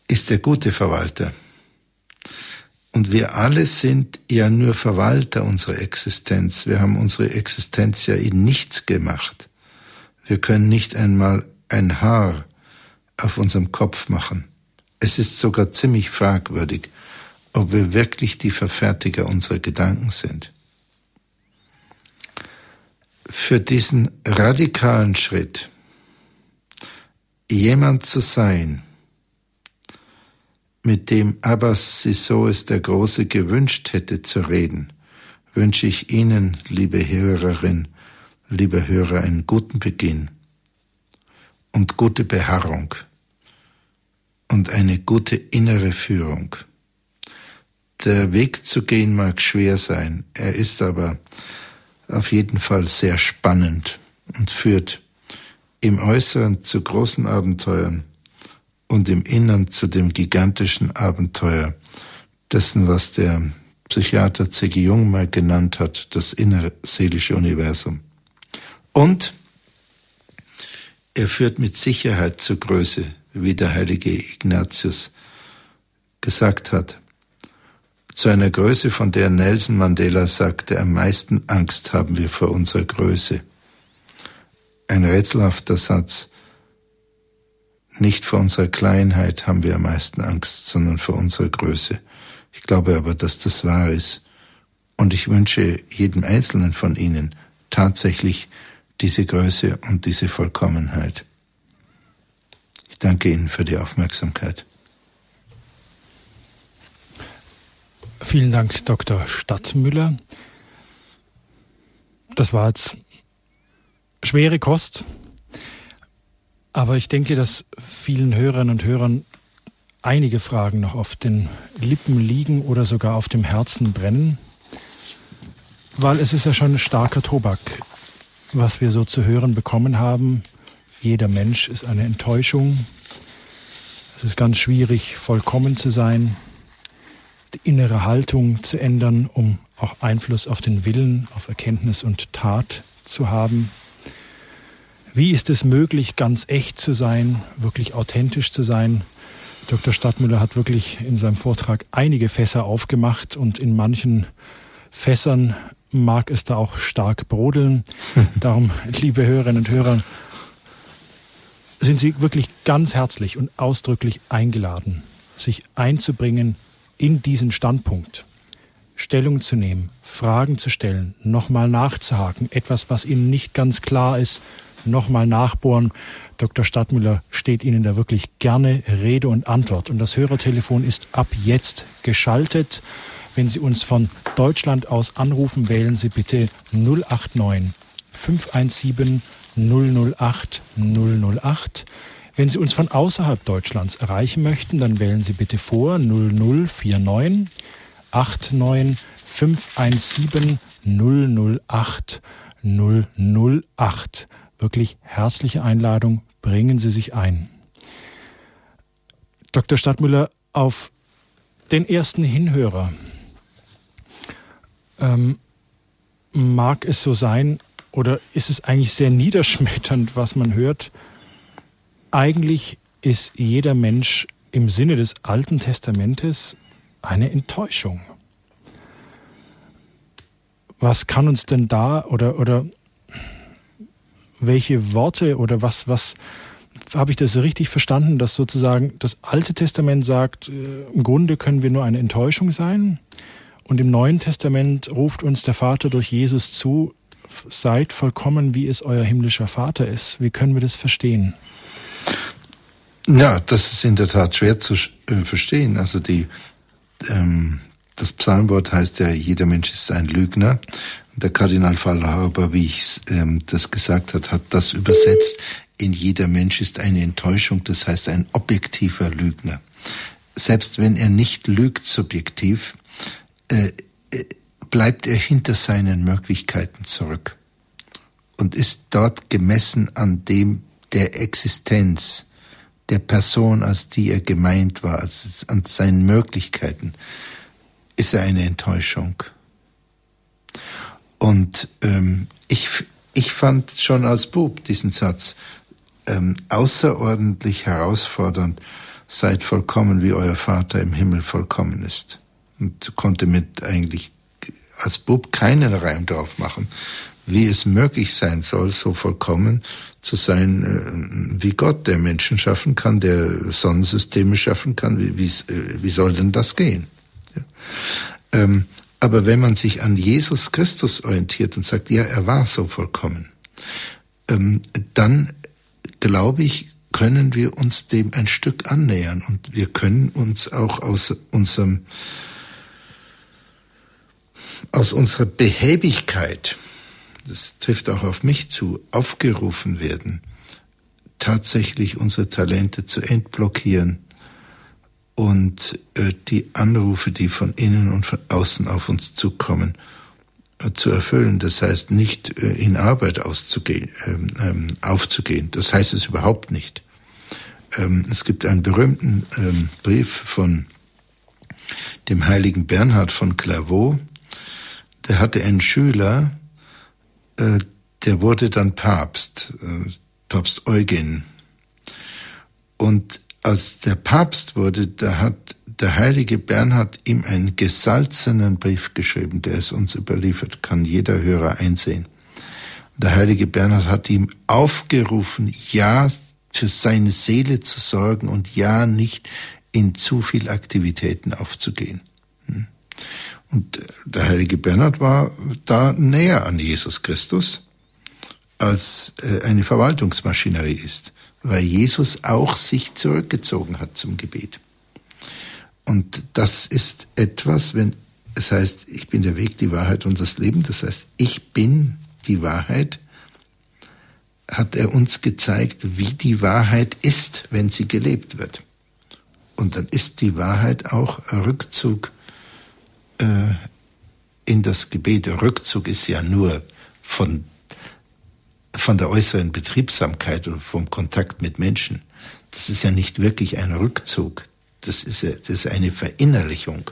B: ist der gute Verwalter. Und wir alle sind ja nur Verwalter unserer Existenz. Wir haben unsere Existenz ja in nichts gemacht. Wir können nicht einmal ein Haar auf unserem Kopf machen. Es ist sogar ziemlich fragwürdig, ob wir wirklich die Verfertiger unserer Gedanken sind. Für diesen radikalen Schritt, jemand zu sein, mit dem Abbas Sisoes der Große gewünscht hätte zu reden, wünsche ich Ihnen, liebe Hörerin, liebe Hörer, einen guten Beginn und gute Beharrung und eine gute innere Führung. Der Weg zu gehen mag schwer sein, er ist aber auf jeden Fall sehr spannend und führt im Äußeren zu großen Abenteuern und im Innern zu dem gigantischen Abenteuer dessen, was der Psychiater C.G. Jung mal genannt hat, das innere seelische Universum. Und er führt mit Sicherheit zur Größe, wie der heilige Ignatius gesagt hat, zu einer Größe, von der Nelson Mandela sagte, am meisten Angst haben wir vor unserer Größe. Ein rätselhafter Satz, nicht vor unserer Kleinheit haben wir am meisten Angst, sondern vor unserer Größe. Ich glaube aber, dass das wahr ist. Und ich wünsche jedem Einzelnen von Ihnen tatsächlich diese Größe und diese Vollkommenheit. Ich danke Ihnen für die Aufmerksamkeit.
A: Vielen Dank, Dr. Stadtmüller. Das war jetzt schwere Kost, aber ich denke, dass vielen Hörerinnen und Hörern einige Fragen noch auf den Lippen liegen oder sogar auf dem Herzen brennen, weil es ist ja schon starker Tobak, was wir so zu hören bekommen haben. Jeder Mensch ist eine Enttäuschung. Es ist ganz schwierig, vollkommen zu sein, die innere Haltung zu ändern, um auch Einfluss auf den Willen, auf Erkenntnis und Tat zu haben. Wie ist es möglich, ganz echt zu sein, wirklich authentisch zu sein? Dr. Stadtmüller hat wirklich in seinem Vortrag einige Fässer aufgemacht und in manchen Fässern mag es da auch stark brodeln. [LAUGHS] Darum, liebe Hörerinnen und Hörer, sind Sie wirklich ganz herzlich und ausdrücklich eingeladen, sich einzubringen in diesen Standpunkt. Stellung zu nehmen, Fragen zu stellen, nochmal nachzuhaken, etwas, was Ihnen nicht ganz klar ist, nochmal nachbohren. Dr. Stadtmüller steht Ihnen da wirklich gerne Rede und Antwort. Und das Hörertelefon ist ab jetzt geschaltet. Wenn Sie uns von Deutschland aus anrufen, wählen Sie bitte 089 517 008 008. Wenn Sie uns von außerhalb Deutschlands erreichen möchten, dann wählen Sie bitte vor 0049 89 517 008 008. Wirklich herzliche Einladung, bringen Sie sich ein. Dr. Stadtmüller, auf den ersten Hinhörer ähm, mag es so sein, oder ist es eigentlich sehr niederschmetternd, was man hört? Eigentlich ist jeder Mensch im Sinne des Alten Testamentes eine Enttäuschung. Was kann uns denn da oder, oder welche Worte oder was, was habe ich das richtig verstanden, dass sozusagen das Alte Testament sagt, äh, im Grunde können wir nur eine Enttäuschung sein und im Neuen Testament ruft uns der Vater durch Jesus zu, seid vollkommen, wie es euer himmlischer Vater ist. Wie können wir das verstehen?
B: Ja, das ist in der Tat schwer zu äh, verstehen. Also die, ähm, das Psalmwort heißt ja, jeder Mensch ist ein Lügner. Der Kardinal Fallhaber, wie ich ähm, das gesagt hat, hat das übersetzt. In jeder Mensch ist eine Enttäuschung, das heißt ein objektiver Lügner. Selbst wenn er nicht lügt subjektiv, äh, äh bleibt er hinter seinen Möglichkeiten zurück und ist dort gemessen an dem der Existenz der Person, als die er gemeint war, als an seinen Möglichkeiten, ist er eine Enttäuschung. Und ähm, ich, ich fand schon als Bub diesen Satz ähm, außerordentlich herausfordernd, seid vollkommen, wie euer Vater im Himmel vollkommen ist. Und konnte mit eigentlich als Bub keinen Reim drauf machen, wie es möglich sein soll, so vollkommen zu sein, äh, wie Gott, der Menschen schaffen kann, der Sonnensysteme schaffen kann. Wie, wie, äh, wie soll denn das gehen? Ja. Ähm, aber wenn man sich an Jesus Christus orientiert und sagt, ja, er war so vollkommen, ähm, dann glaube ich, können wir uns dem ein Stück annähern und wir können uns auch aus unserem aus unserer Behäbigkeit, das trifft auch auf mich zu, aufgerufen werden, tatsächlich unsere Talente zu entblockieren und äh, die Anrufe, die von innen und von außen auf uns zukommen, äh, zu erfüllen. Das heißt nicht äh, in Arbeit auszugehen, ähm, ähm, aufzugehen. Das heißt es überhaupt nicht. Ähm, es gibt einen berühmten Brief von dem heiligen Bernhard von Clairvaux, der hatte einen Schüler, der wurde dann Papst, äh, Papst Eugen. Und als der Papst wurde, da hat der heilige Bernhard ihm einen gesalzenen Brief geschrieben, der ist uns überliefert, kann jeder Hörer einsehen. Der heilige Bernhard hat ihm aufgerufen, ja für seine Seele zu sorgen und ja nicht in zu viel Aktivitäten aufzugehen. Und der heilige Bernhard war da näher an Jesus Christus. als äh, eine Verwaltungsmaschinerie ist, weil Jesus auch sich zurückgezogen hat zum Gebet. Und das ist etwas, wenn es heißt, ich bin der Weg, die Wahrheit und das Leben, das heißt, ich bin die Wahrheit, hat er uns gezeigt, wie die Wahrheit ist, wenn sie gelebt wird. Und dann ist die Wahrheit auch Rückzug in das Gebet. Der Rückzug ist ja nur von, von der äußeren Betriebsamkeit oder vom Kontakt mit Menschen. Das ist ja nicht wirklich ein Rückzug. Das ist, das ist eine Verinnerlichung.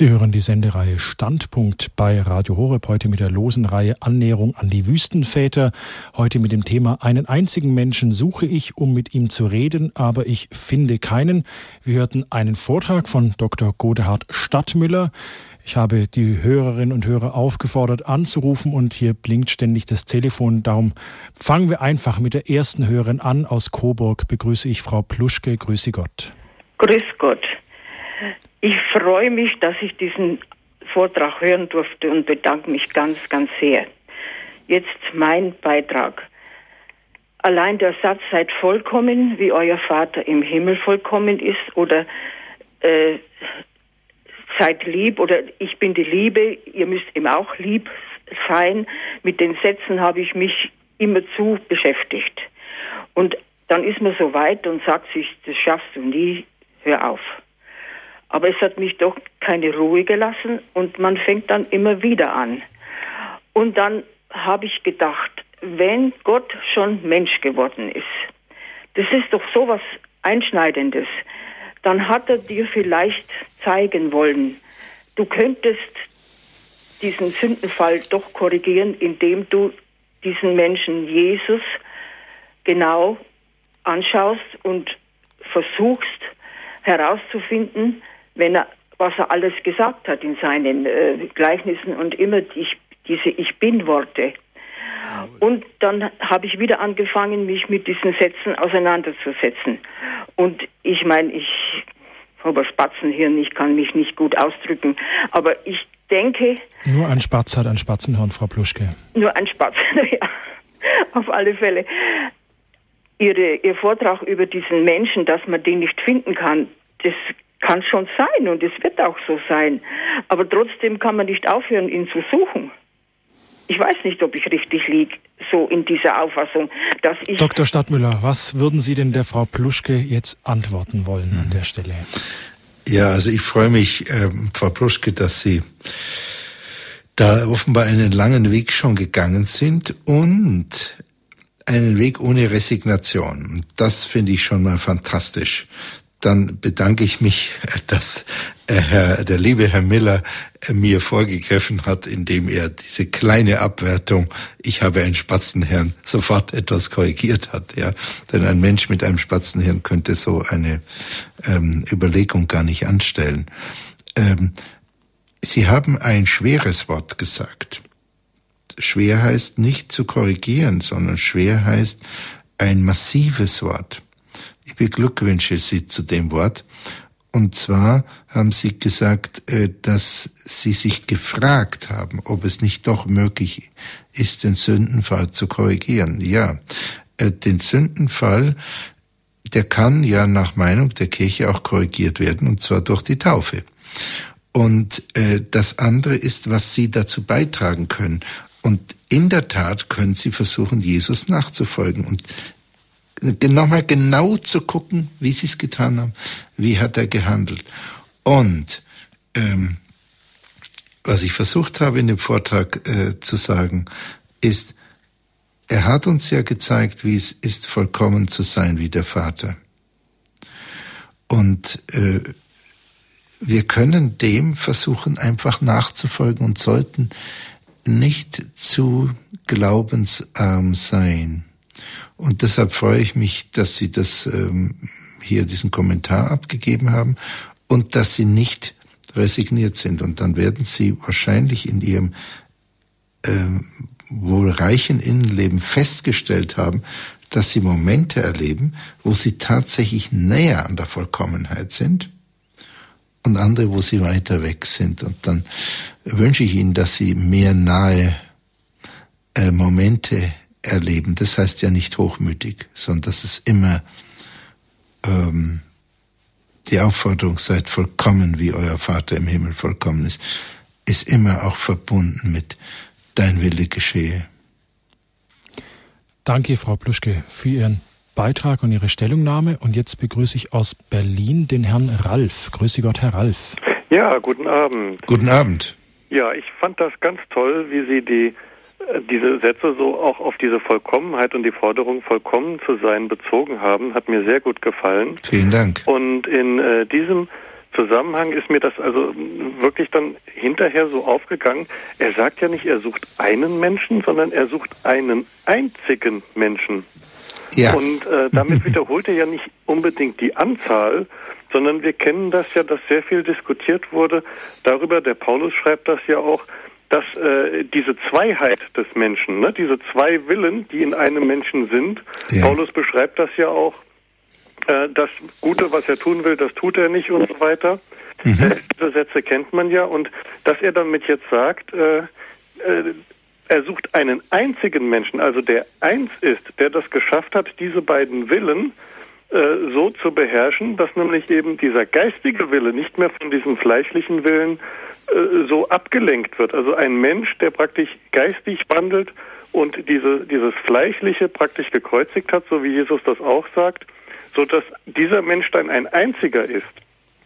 A: Sie hören die Sendereihe Standpunkt bei Radio Horeb heute mit der losen Reihe Annäherung an die Wüstenväter. Heute mit dem Thema Einen einzigen Menschen suche ich, um mit ihm zu reden, aber ich finde keinen. Wir hörten einen Vortrag von Dr. Godehard Stadtmüller. Ich habe die Hörerinnen und Hörer aufgefordert anzurufen und hier blinkt ständig das Telefon. Darum fangen wir einfach mit der ersten Hörerin an. Aus Coburg begrüße ich Frau Pluschke. Grüße Gott.
C: Grüß Gott. Ich freue mich, dass ich diesen Vortrag hören durfte und bedanke mich ganz, ganz sehr. Jetzt mein Beitrag. Allein der Satz seid vollkommen, wie euer Vater im Himmel vollkommen ist, oder äh, seid lieb, oder ich bin die Liebe, ihr müsst ihm auch lieb sein. Mit den Sätzen habe ich mich immer zu beschäftigt. Und dann ist man so weit und sagt sich, das schaffst du nie, hör auf. Aber es hat mich doch keine Ruhe gelassen und man fängt dann immer wieder an. Und dann habe ich gedacht, wenn Gott schon Mensch geworden ist, das ist doch so was Einschneidendes, dann hat er dir vielleicht zeigen wollen, du könntest diesen Sündenfall doch korrigieren, indem du diesen Menschen Jesus genau anschaust und versuchst herauszufinden, wenn er, was er alles gesagt hat in seinen äh, Gleichnissen und immer die, diese Ich bin-Worte. Und dann habe ich wieder angefangen, mich mit diesen Sätzen auseinanderzusetzen. Und ich meine, ich habe Spatzenhirn, ich kann mich nicht gut ausdrücken, aber ich denke.
A: Nur ein Spatz hat ein Spatzenhirn, Frau Pluschke.
C: Nur ein Spatz, [LAUGHS] ja, auf alle Fälle. Ihre, Ihr Vortrag über diesen Menschen, dass man den nicht finden kann, das kann schon sein und es wird auch so sein. Aber trotzdem kann man nicht aufhören, ihn zu suchen. Ich weiß nicht, ob ich richtig liege, so in dieser Auffassung, dass ich.
A: Dr. Stadtmüller, was würden Sie denn der Frau Pluschke jetzt antworten wollen an der Stelle?
B: Ja, also ich freue mich, äh, Frau Pluschke, dass Sie da offenbar einen langen Weg schon gegangen sind und einen Weg ohne Resignation. Das finde ich schon mal fantastisch dann bedanke ich mich, dass äh, Herr, der liebe Herr Miller äh, mir vorgegriffen hat, indem er diese kleine Abwertung, ich habe ein Spatzenhirn, sofort etwas korrigiert hat. Ja, denn ein Mensch mit einem Spatzenhirn könnte so eine ähm, Überlegung gar nicht anstellen. Ähm, Sie haben ein schweres Wort gesagt. Schwer heißt nicht zu korrigieren, sondern schwer heißt ein massives Wort. Ich beglückwünsche Sie zu dem Wort. Und zwar haben Sie gesagt, äh, dass Sie sich gefragt haben, ob es nicht doch möglich ist, den Sündenfall zu korrigieren. Ja, äh, den Sündenfall, der kann ja nach Meinung der Kirche auch korrigiert werden, und zwar durch die Taufe. Und äh, das andere ist, was Sie dazu beitragen können. Und in der Tat können Sie versuchen, Jesus nachzufolgen. Und nochmal genau zu gucken, wie sie es getan haben, wie hat er gehandelt. Und ähm, was ich versucht habe in dem Vortrag äh, zu sagen, ist, er hat uns ja gezeigt, wie es ist, vollkommen zu sein wie der Vater. Und äh, wir können dem versuchen, einfach nachzufolgen und sollten nicht zu glaubensarm sein. Und deshalb freue ich mich, dass Sie das ähm, hier diesen Kommentar abgegeben haben und dass Sie nicht resigniert sind. Und dann werden Sie wahrscheinlich in Ihrem ähm, wohl reichen Innenleben festgestellt haben, dass Sie Momente erleben, wo Sie tatsächlich näher an der Vollkommenheit sind und andere, wo Sie weiter weg sind. Und dann wünsche ich Ihnen, dass Sie mehr nahe äh, Momente erleben. Das heißt ja nicht hochmütig, sondern dass es immer ähm, die Aufforderung seid vollkommen, wie euer Vater im Himmel vollkommen ist, ist immer auch verbunden mit dein Wille geschehe.
A: Danke, Frau Pluschke, für Ihren Beitrag und Ihre Stellungnahme. Und jetzt begrüße ich aus Berlin den Herrn Ralf. Grüße Gott, Herr Ralf.
D: Ja, guten Abend.
B: Guten Abend.
D: Ja, ich fand das ganz toll, wie Sie die diese Sätze so auch auf diese Vollkommenheit und die Forderung, vollkommen zu sein, bezogen haben, hat mir sehr gut gefallen.
B: Vielen Dank.
D: Und in äh, diesem Zusammenhang ist mir das also wirklich dann hinterher so aufgegangen. Er sagt ja nicht, er sucht einen Menschen, sondern er sucht einen einzigen Menschen. Ja. Und äh, damit [LAUGHS] wiederholt er ja nicht unbedingt die Anzahl, sondern wir kennen das ja, dass sehr viel diskutiert wurde darüber. Der Paulus schreibt das ja auch, dass äh, diese Zweiheit des Menschen, ne, diese zwei Willen, die in einem Menschen sind, ja. Paulus beschreibt das ja auch, äh, das Gute, was er tun will, das tut er nicht und so weiter. Mhm. Äh, diese Sätze kennt man ja und dass er damit jetzt sagt, äh, äh, er sucht einen einzigen Menschen, also der eins ist, der das geschafft hat, diese beiden Willen äh, so zu beherrschen, dass nämlich eben dieser geistige Wille nicht mehr von diesem fleischlichen Willen äh, so abgelenkt wird. Also ein Mensch, der praktisch geistig wandelt und diese, dieses Fleischliche praktisch gekreuzigt hat, so wie Jesus das auch sagt, so dass dieser Mensch dann ein einziger ist.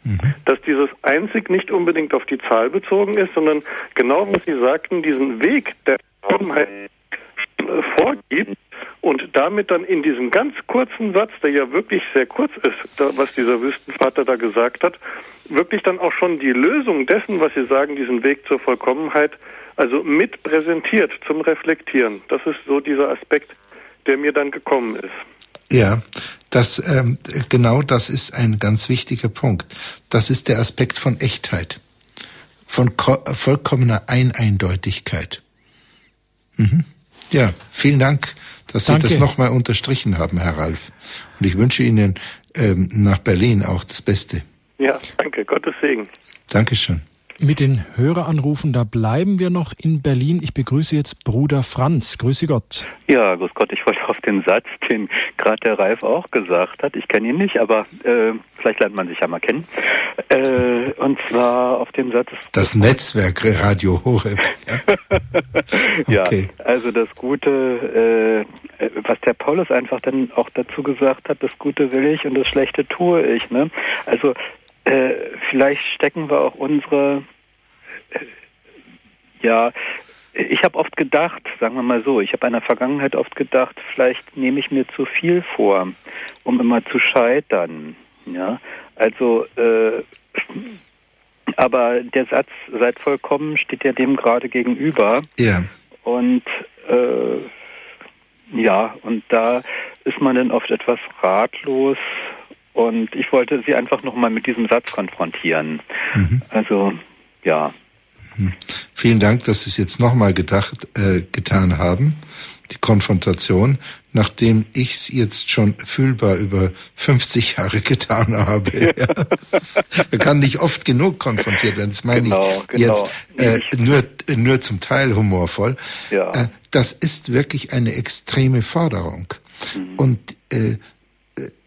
D: Mhm. Dass dieses einzig nicht unbedingt auf die Zahl bezogen ist, sondern genau, was Sie sagten, diesen Weg der Vollkommenheit vorgibt, und damit dann in diesem ganz kurzen Satz, der ja wirklich sehr kurz ist, da, was dieser Wüstenvater da gesagt hat, wirklich dann auch schon die Lösung dessen, was Sie sagen, diesen Weg zur Vollkommenheit, also mit präsentiert zum Reflektieren. Das ist so dieser Aspekt, der mir dann gekommen ist.
B: Ja, das ähm, genau das ist ein ganz wichtiger Punkt. Das ist der Aspekt von Echtheit, von vollkommener Eineindeutigkeit. Mhm. Ja, vielen Dank dass Danke. Sie das nochmal unterstrichen haben, Herr Ralf. Und ich wünsche Ihnen ähm, nach Berlin auch das Beste.
D: Ja, danke. Gottes Segen.
B: Dankeschön.
A: Mit den Höreranrufen, da bleiben wir noch in Berlin. Ich begrüße jetzt Bruder Franz. Grüße Gott.
E: Ja, grüß Gott. Ich wollte auf den Satz, den gerade der Ralf auch gesagt hat. Ich kenne ihn nicht, aber äh, vielleicht lernt man sich ja mal kennen. Äh, und zwar auf dem Satz.
B: Das Netzwerk Radio Horeb.
E: Ja, [LAUGHS] okay. ja also das Gute, äh, was der Paulus einfach dann auch dazu gesagt hat, das Gute will ich und das Schlechte tue ich. Ne? Also äh, vielleicht stecken wir auch unsere, äh, ja, ich habe oft gedacht, sagen wir mal so, ich habe in der Vergangenheit oft gedacht, vielleicht nehme ich mir zu viel vor, um immer zu scheitern. Ja, also, äh, aber der Satz seid vollkommen steht ja dem gerade gegenüber.
B: Ja.
E: Und äh, ja, und da ist man dann oft etwas ratlos und ich wollte Sie einfach nochmal mit diesem Satz konfrontieren. Mhm. Also, ja.
B: Mhm. Vielen Dank, dass Sie es jetzt nochmal gedacht, äh, getan haben, die Konfrontation, nachdem ich es jetzt schon fühlbar über 50 Jahre getan habe. [LAUGHS] Ja. man kann nicht oft genug konfrontiert werden, das meine genau, ich genau. jetzt äh, nur, nur zum Teil humorvoll. Ja. Äh, das ist wirklich eine extreme Forderung. Mhm. Und äh,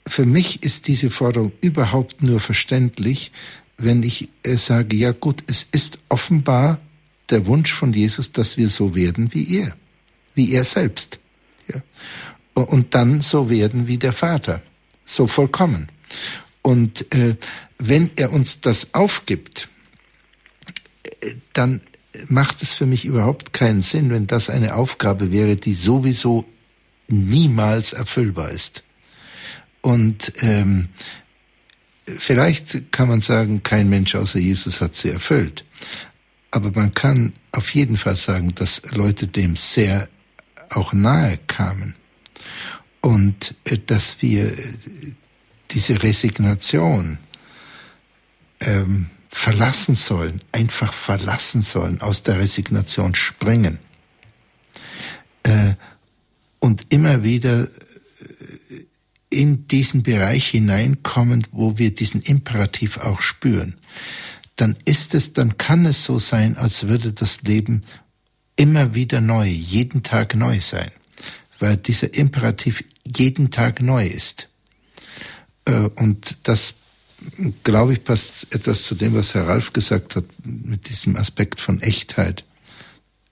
B: für mich ist diese Forderung überhaupt nur verständlich, wenn ich äh, sage, ja gut, es ist offenbar der Wunsch von Jesus, dass wir so werden wie er, wie er selbst. Ja. Und dann so werden wie der Vater, so vollkommen. Und äh, wenn er uns das aufgibt, äh, dann macht es für mich überhaupt keinen Sinn, wenn das eine Aufgabe wäre, die sowieso niemals erfüllbar ist. Und ähm, vielleicht kann man sagen, kein Mensch außer Jesus hat sie erfüllt. Aber man kann auf jeden Fall sagen, dass Leute dem sehr auch nahe kamen und äh, dass wir äh, diese Resignation ähm, verlassen sollen, einfach verlassen sollen, aus der Resignation springen äh, und immer wieder in diesen Bereich hineinkommen, wo wir diesen Imperativ auch spüren, dann ist es, dann kann es so sein, als würde das Leben immer wieder neu, jeden Tag neu sein, weil dieser Imperativ jeden Tag neu ist. Äh, und das, glaube ich, passt etwas zu dem, was Herr Ralf gesagt hat, mit diesem Aspekt von Echtheit,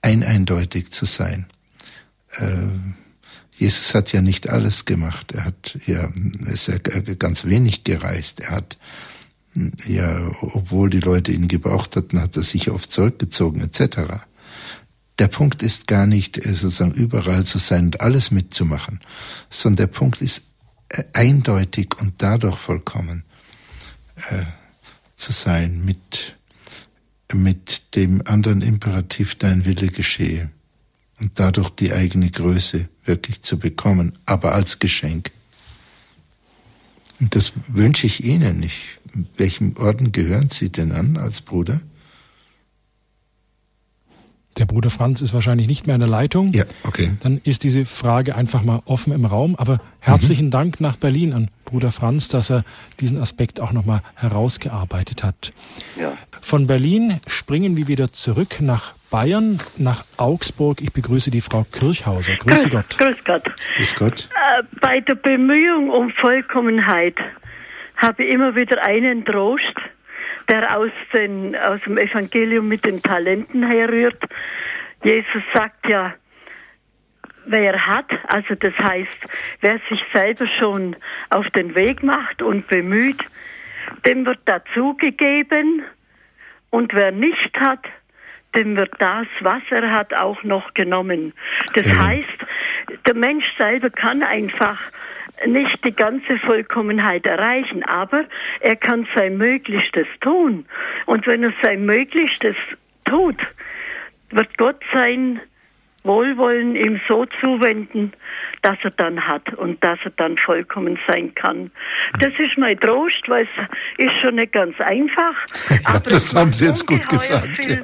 B: ein eindeutig zu sein. Jesus hat ja nicht alles gemacht. Er hat ja, ist ja ganz wenig gereist. Er hat ja, obwohl die Leute ihn gebraucht hatten, hat er sich oft zurückgezogen, etc. Der Punkt ist gar nicht äh, sozusagen überall zu sein und alles mitzumachen, sondern der Punkt ist äh, eindeutig und dadurch vollkommen äh, zu sein mit, mit dem anderen Imperativ, dein Wille geschehe und dadurch die eigene Größe wirklich zu bekommen, aber als Geschenk. Und das wünsche ich Ihnen. Ich, welchem Orden gehören Sie denn an als Bruder?
A: Der Bruder Franz ist wahrscheinlich nicht mehr in der Leitung.
B: Ja, okay.
A: Dann ist diese Frage einfach mal offen im Raum. Aber herzlichen mhm. Dank nach Berlin an Bruder Franz, dass er diesen Aspekt auch nochmal herausgearbeitet hat. Ja. Von Berlin springen wir wieder zurück nach Bayern, nach Augsburg. Ich begrüße die Frau Kirchhauser. Grüße Gott.
F: Grüß Gott.
B: Grüß Gott.
F: Äh, bei der Bemühung um Vollkommenheit habe ich immer wieder einen Trost der aus, den, aus dem Evangelium mit den Talenten herrührt. Jesus sagt ja, wer hat, also das heißt, wer sich selber schon auf den Weg macht und bemüht, dem wird dazugegeben und wer nicht hat, dem wird das, was er hat, auch noch genommen. Das heißt, der Mensch selber kann einfach nicht die ganze Vollkommenheit erreichen, aber er kann sein Möglichstes tun. Und wenn er sein Möglichstes tut, wird Gott sein Wohlwollen ihm so zuwenden, dass er dann hat und dass er dann vollkommen sein kann. Das ist mein Trost, weil es ist schon nicht ganz einfach. [LAUGHS]
B: Ja, aber das haben Sie jetzt gut gesagt.
F: Viel ja.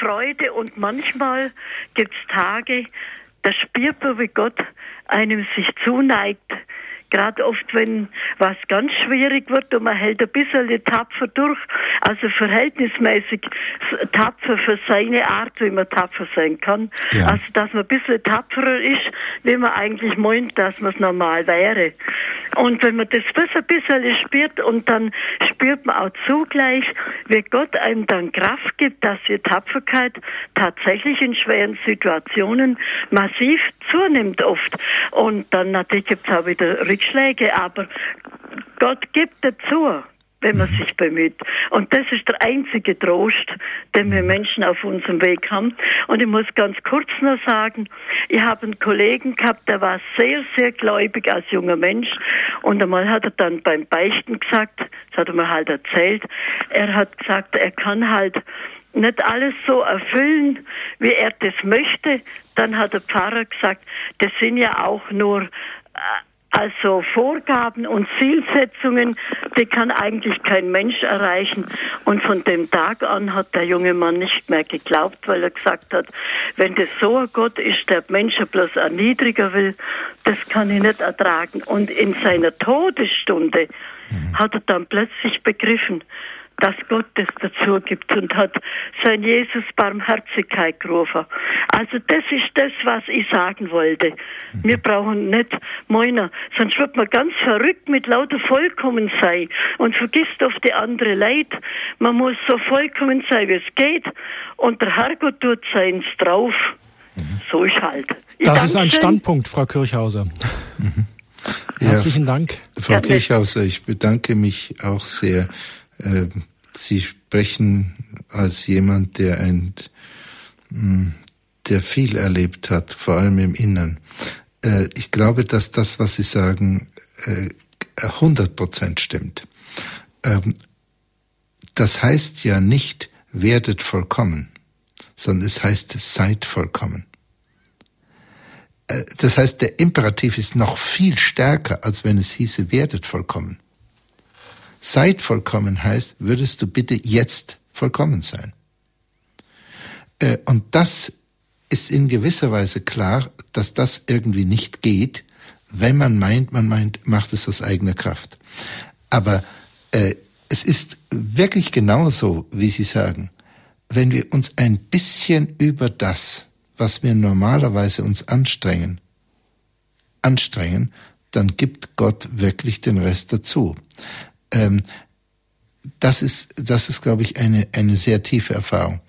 F: Freude und manchmal gibt es Tage, da spürt man, wie Gott einem sich zuneigt, Gerade oft, wenn was ganz schwierig wird und man hält ein bisschen tapfer durch, also verhältnismäßig tapfer für seine Art, wie man tapfer sein kann. Ja. Also, dass man ein bisschen tapferer ist, wie man eigentlich meint, dass man es normal wäre. Und wenn man das ein bisschen spürt und dann spürt man auch zugleich, wie Gott einem dann Kraft gibt, dass die Tapferkeit tatsächlich in schweren Situationen massiv zunimmt oft. Und dann natürlich gibt es auch wieder Rückschläge, aber Gott gibt dazu wenn man sich bemüht. Und das ist der einzige Trost, den wir Menschen auf unserem Weg haben. Und ich muss ganz kurz noch sagen, ich habe einen Kollegen gehabt, der war sehr, sehr gläubig als junger Mensch. Und einmal hat er dann beim Beichten gesagt, das hat er mir halt erzählt, er hat gesagt, er kann halt nicht alles so erfüllen, wie er das möchte. Dann hat der Pfarrer gesagt, das sind ja auch nur äh, also Vorgaben und Zielsetzungen, die kann eigentlich kein Mensch erreichen. Und von dem Tag an hat der junge Mann nicht mehr geglaubt, weil er gesagt hat, wenn das so ein Gott ist, der Menschen bloß erniedrigen will, das kann ich nicht ertragen. Und in seiner Todesstunde mhm. hat er dann plötzlich begriffen, dass Gott es dazu gibt und hat sein Jesus Barmherzigkeit gerufen. Also das ist das, was ich sagen wollte. Wir brauchen nicht meiner, sonst wird man ganz verrückt mit lauter vollkommen sein und vergisst auf die andere Leid. Man muss so vollkommen sein, wie es geht und der Herrgott tut seins drauf. So ist halt.
A: Ich das ist ein schön. Standpunkt, Frau Kirchhauser. Mhm. Ja, Herzlichen Dank.
B: Frau Kirchhauser, ich bedanke mich auch sehr äh, Sie sprechen als jemand, der ein, hm, der viel erlebt hat, vor allem im Innern. Äh, ich glaube, dass das, was Sie sagen, 100 äh, Prozent stimmt. ähm, das heißt ja nicht, werdet vollkommen, sondern es heißt, seid vollkommen. Äh, das heißt, der Imperativ ist noch viel stärker, als wenn es hieße, werdet vollkommen. Seid vollkommen heißt, würdest du bitte jetzt vollkommen sein. Äh, und das ist in gewisser Weise klar, dass das irgendwie nicht geht, wenn man meint, man meint, macht es aus eigener Kraft. Aber äh, es ist wirklich genauso, wie Sie sagen, wenn wir uns ein bisschen über das, was wir normalerweise uns anstrengen, anstrengen, dann gibt Gott wirklich den Rest dazu. Ähm, das ist, das ist, glaube ich, eine, eine sehr tiefe Erfahrung.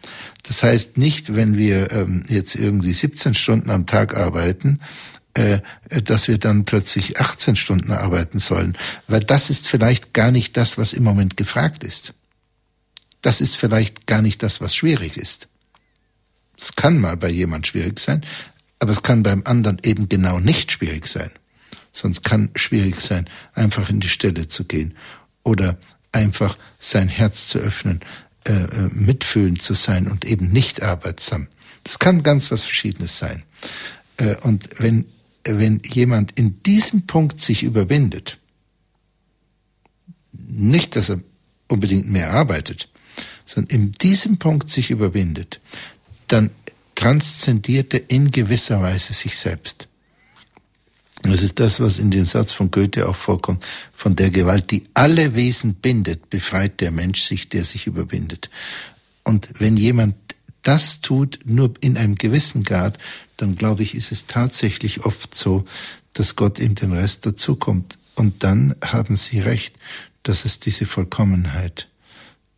B: Das heißt nicht, wenn wir ähm, jetzt irgendwie 17 Stunden am Tag arbeiten, äh, dass wir dann plötzlich 18 Stunden arbeiten sollen, weil das ist vielleicht gar nicht das, was im Moment gefragt ist. Das ist vielleicht gar nicht das, was schwierig ist. Es kann mal bei jemand schwierig sein, aber es kann beim anderen eben genau nicht schwierig sein. Sonst kann schwierig sein, einfach in die Stelle zu gehen oder einfach sein Herz zu öffnen, äh, äh, mitfühlend zu sein und eben nicht arbeitsam. Das kann ganz was Verschiedenes sein. Äh, und wenn, wenn jemand in diesem Punkt sich überwindet, nicht, dass er unbedingt mehr arbeitet, sondern in diesem Punkt sich überwindet, dann transzendiert er in gewisser Weise sich selbst. Das ist das, was in dem Satz von Goethe auch vorkommt. Von der Gewalt, die alle Wesen bindet, befreit der Mensch sich, der sich überwindet. Und wenn jemand das tut, nur in einem gewissen Grad, dann glaube ich, ist es tatsächlich oft so, dass Gott ihm den Rest dazukommt. Und dann haben Sie recht, dass es diese Vollkommenheit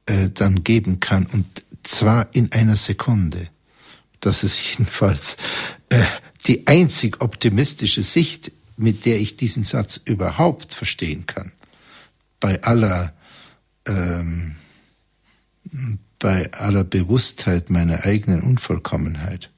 B: äh, dann geben kann. Und zwar in einer Sekunde. Das ist jedenfalls äh, die einzig optimistische Sicht, mit der ich diesen Satz überhaupt verstehen kann. Bei aller, ähm, bei aller Bewusstheit meiner eigenen Unvollkommenheit.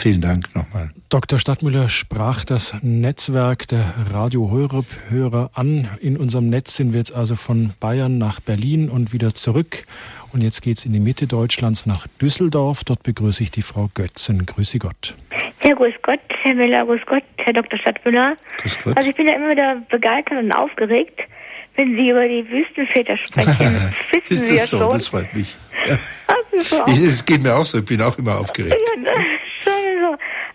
B: Vielen Dank nochmal.
A: Dr. Stadtmüller sprach das Netzwerk der Radio Horeb-Hörer an. In unserem Netz sind wir jetzt also von Bayern nach Berlin und wieder zurück. Und jetzt geht es in die Mitte Deutschlands nach Düsseldorf. Dort begrüße ich die Frau Götzen. Grüße Gott.
G: Ja, grüß Gott, Herr Müller, grüß Gott, Herr Dr. Stadtmüller.
B: Grüß Gott.
G: Also ich bin ja immer wieder begeistert und aufgeregt, wenn Sie über die Wüstenväter sprechen. [LAUGHS]
B: Wissen ist Sie das so? Schon. Das freut mich. Ja. Es geht mir auch so, ich bin auch immer aufgeregt. Ja,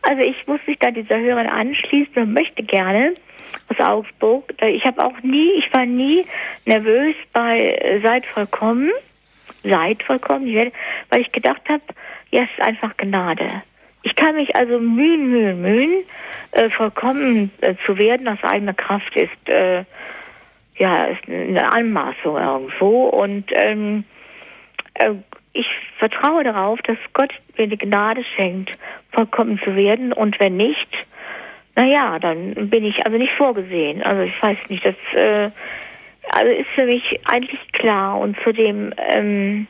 G: also ich muss mich da dieser Hörerin anschließen und möchte gerne aus Augsburg. Äh, ich habe auch nie, ich war nie nervös bei äh, Seid vollkommen, Seid vollkommen, weil ich gedacht habe, ja, es ist einfach Gnade. Ich kann mich also mühen, mühen, mühen, äh, vollkommen äh, zu werden aus eigener Kraft ist, äh, ja, ist eine Anmaßung irgendwo und ähm, äh, ich vertraue darauf, dass Gott mir die Gnade schenkt, vollkommen zu werden. Und wenn nicht, naja, dann bin ich also nicht vorgesehen. Also ich weiß nicht, das äh, also ist für mich eigentlich klar. Und zudem, ähm,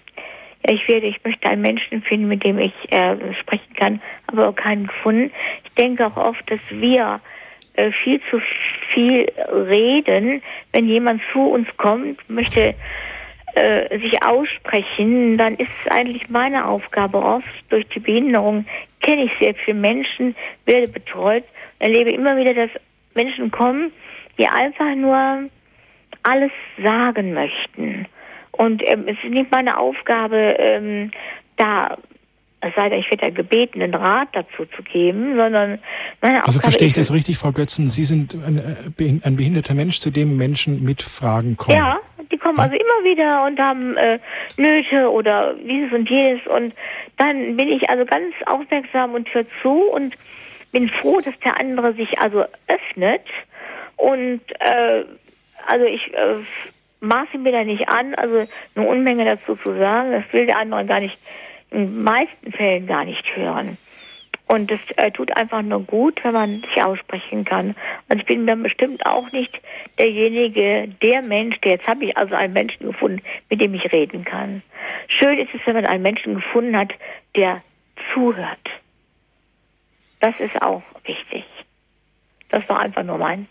G: ja, ich werde, ich möchte einen Menschen finden, mit dem ich äh, sprechen kann, aber auch keinen gefunden. Ich denke auch oft, dass wir äh, viel zu viel reden, wenn jemand zu uns kommt, möchte äh, sich aussprechen, dann ist es eigentlich meine Aufgabe oft. Durch die Behinderung kenne ich sehr viele Menschen, werde betreut, erlebe immer wieder, dass Menschen kommen, die einfach nur alles sagen möchten. Und ähm, es ist nicht meine Aufgabe, ähm, da es sei denn, ich werde gebeten, einen Rat dazu zu geben, sondern meine
A: Also Aufgabe verstehe ich das richtig, Frau Götzen? Sie sind ein, äh, ein behinderter Mensch, zu dem Menschen mit Fragen kommen.
G: Ja, die kommen also immer wieder und haben äh, Nöte oder dieses und jenes und dann bin ich also ganz aufmerksam und höre zu und bin froh, dass der andere sich also öffnet und äh, also ich äh, maße mir da nicht an, also eine Unmenge dazu zu sagen, das will der andere gar nicht, in meisten Fällen gar nicht hören. Und es äh, tut einfach nur gut, wenn man sich aussprechen kann. Und ich bin dann bestimmt auch nicht derjenige, der Mensch, der jetzt habe ich also einen Menschen gefunden, mit dem ich reden kann. Schön ist es, wenn man einen Menschen gefunden hat, der zuhört. Das ist auch wichtig. Das war einfach nur mein.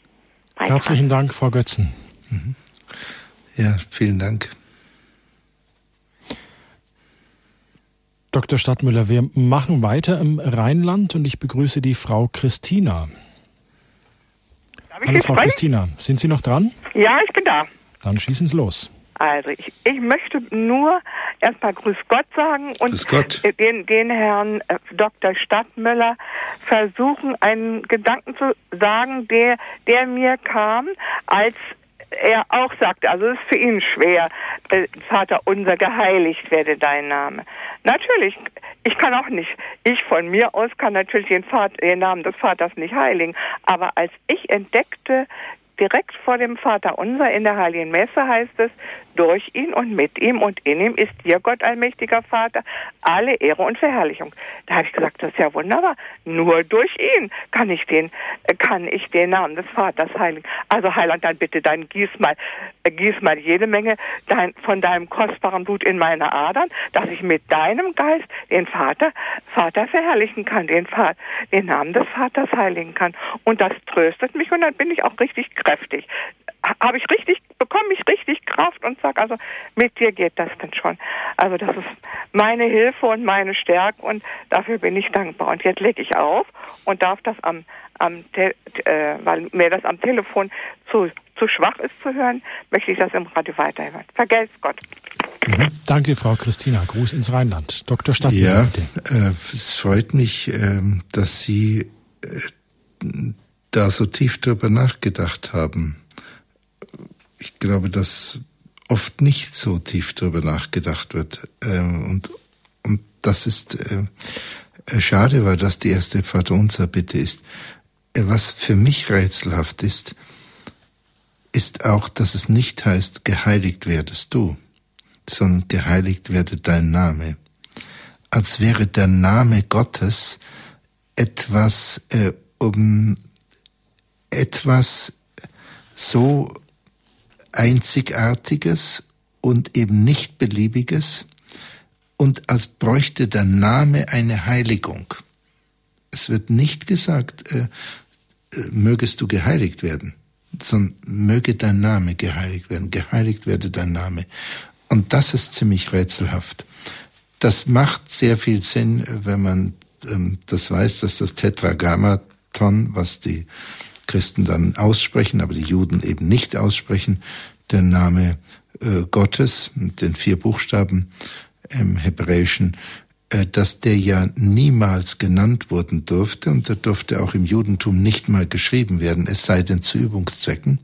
A: Herzlichen Dank, Frau Götzen.
B: Mhm. Ja, vielen Dank.
A: Dr. Stadtmüller, wir machen weiter im Rheinland und ich begrüße die Frau Christina. Hallo Frau sprechen? Christina, sind Sie noch dran?
H: Ja, ich bin da.
A: Dann schießen Sie los.
H: Also ich, ich möchte nur erstmal Grüß Gott sagen und Gott. Den, den Herrn äh, Dr. Stadtmüller versuchen, einen Gedanken zu sagen, der, der mir kam, als er auch sagte, also es ist für ihn schwer, äh, Vater unser, geheiligt werde dein Name. Natürlich, ich kann auch nicht, ich von mir aus kann natürlich den, Vater, den Namen des Vaters nicht heiligen, aber als ich entdeckte, direkt vor dem Vater unser in der Heiligen Messe heißt es, durch ihn und mit ihm und in ihm ist dir, Gott allmächtiger Vater, alle Ehre und Verherrlichung. Da habe ich gesagt, das ist ja wunderbar. Nur durch ihn kann ich den, kann ich den Namen des Vaters heiligen. Also Heiland, dann bitte, dann gieß mal, gieß mal jede Menge dein, von deinem kostbaren Blut in meine Adern, dass ich mit deinem Geist den Vater, Vater verherrlichen kann, den den Namen des Vaters heiligen kann. Und das tröstet mich und dann bin ich auch richtig kräftig habe ich richtig, bekomme ich richtig Kraft und sage, also mit dir geht das denn schon. Also das ist meine Hilfe und meine Stärke und dafür bin ich dankbar. Und jetzt lege ich auf und darf das am, am äh, weil mir das am Telefon zu, zu schwach ist zu hören, möchte ich das im Radio weiterhören. Vergelt's Gott.
A: Mhm. Danke, Frau Christina. Gruß ins Rheinland. Dr. Stadtmann.
B: Ja, äh, es freut mich, äh, dass Sie äh, da so tief drüber nachgedacht haben ich glaube, dass oft nicht so tief darüber nachgedacht wird. Ähm, und, und das ist äh, äh, schade, weil das die erste Vaterunser Bitte ist. Äh, was für mich rätselhaft ist, ist auch, dass es nicht heißt, geheiligt werdest du, sondern geheiligt werde dein Name. Als wäre der Name Gottes etwas, äh, um etwas so Einzigartiges und eben nicht Beliebiges und als bräuchte der Name eine Heiligung. Es wird nicht gesagt, äh, äh, mögest du geheiligt werden, sondern möge dein Name geheiligt werden, geheiligt werde dein Name. Und das ist ziemlich rätselhaft. Das macht sehr viel Sinn, wenn man ähm, das weiß, dass das Tetragrammaton, was die Christen dann aussprechen, aber die Juden eben nicht aussprechen, der Name äh, Gottes mit den vier Buchstaben im Hebräischen, äh, dass der ja niemals genannt worden durfte und der durfte auch im Judentum nicht mal geschrieben werden, es sei denn zu Übungszwecken.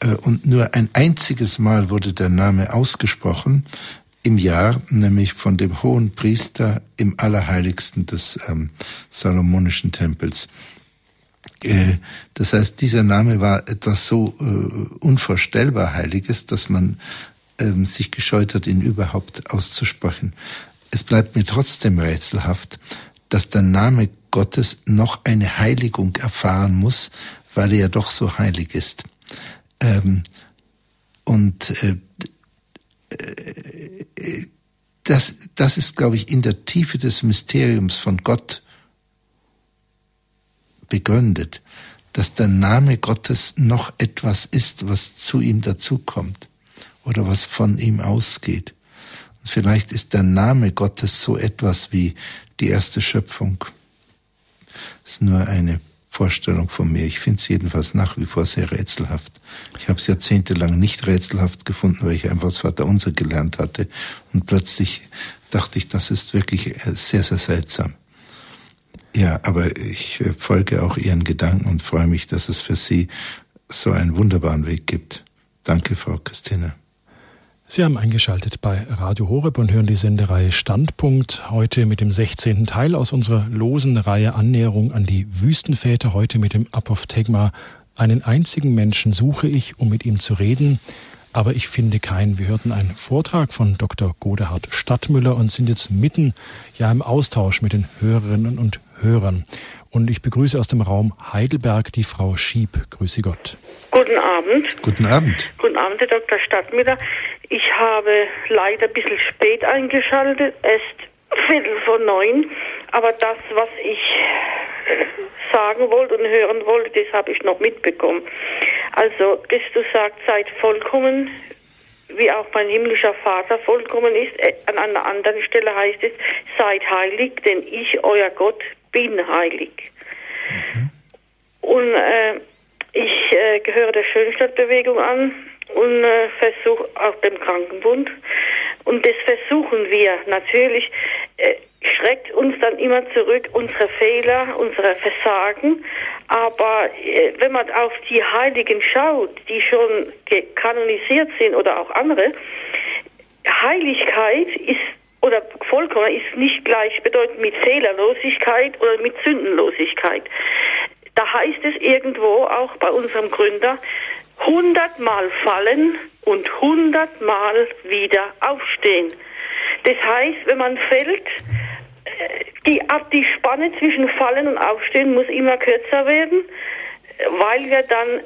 B: Äh, und nur ein einziges Mal wurde der Name ausgesprochen im Jahr, nämlich von dem hohen Priester im Allerheiligsten des ähm, Salomonischen Tempels. Äh, das heißt, dieser Name war etwas so äh, unvorstellbar Heiliges, dass man ähm, sich gescheut hat, ihn überhaupt auszusprechen. Es bleibt mir trotzdem rätselhaft, dass der Name Gottes noch eine Heiligung erfahren muss, weil er ja doch so heilig ist. Ähm, und äh, das, das ist, glaube ich, in der Tiefe des Mysteriums von Gott begründet, dass der Name Gottes noch etwas ist, was zu ihm dazukommt oder was von ihm ausgeht. Und vielleicht ist der Name Gottes so etwas wie die erste Schöpfung. Das ist nur eine Vorstellung von mir. Ich finde es jedenfalls nach wie vor sehr rätselhaft. Ich habe es jahrzehntelang nicht rätselhaft gefunden, weil ich einfach das Vaterunser gelernt hatte. Und plötzlich dachte ich, das ist wirklich sehr, sehr seltsam. Ja, aber ich äh, folge auch Ihren Gedanken und freue mich, dass es für Sie so einen wunderbaren Weg gibt. Danke, Frau Christine.
A: Sie haben eingeschaltet bei Radio Horeb und hören die Sendereihe Standpunkt. Heute mit dem 16. Teil aus unserer losen Reihe Annäherung an die Wüstenväter. Heute mit dem Apophthegma. Einen einzigen Menschen suche ich, um mit ihm zu reden aber ich finde keinen. Wir hörten einen Vortrag von Dr. Godehard Stadtmüller und sind jetzt mitten ja im Austausch mit den Hörerinnen und Hörern. Und ich begrüße aus dem Raum Heidelberg die Frau Schieb. Grüße Gott.
I: Guten Abend.
B: Guten Abend.
I: Guten Abend, Herr Dr. Stadtmüller. Ich habe leider ein bisschen spät eingeschaltet, erst Viertel vor neun. Aber das, was ich sagen wollte und hören wollte, das habe ich noch mitbekommen. Also Christus sagt, seid vollkommen, wie auch mein himmlischer Vater vollkommen ist. Äh, an einer anderen Stelle heißt es, seid heilig, denn ich, euer Gott, bin heilig. Mhm. Und äh, ich äh, gehöre der Schönstadtbewegung an und äh, versuche auch dem Krankenbund. Und das versuchen wir natürlich. Äh, schreckt uns dann immer zurück unsere Fehler, unsere Versagen. Aber äh, wenn man auf die Heiligen schaut, die schon kanonisiert sind oder auch andere, Heiligkeit ist oder vollkommen ist nicht gleichbedeutend mit Fehlerlosigkeit oder mit Sündenlosigkeit. Da heißt es irgendwo auch bei unserem Gründer, hundertmal fallen und hundertmal wieder aufstehen. Das heißt, wenn man fällt, äh, die, die Spanne zwischen Fallen und Aufstehen muss immer kürzer werden, weil wir dann,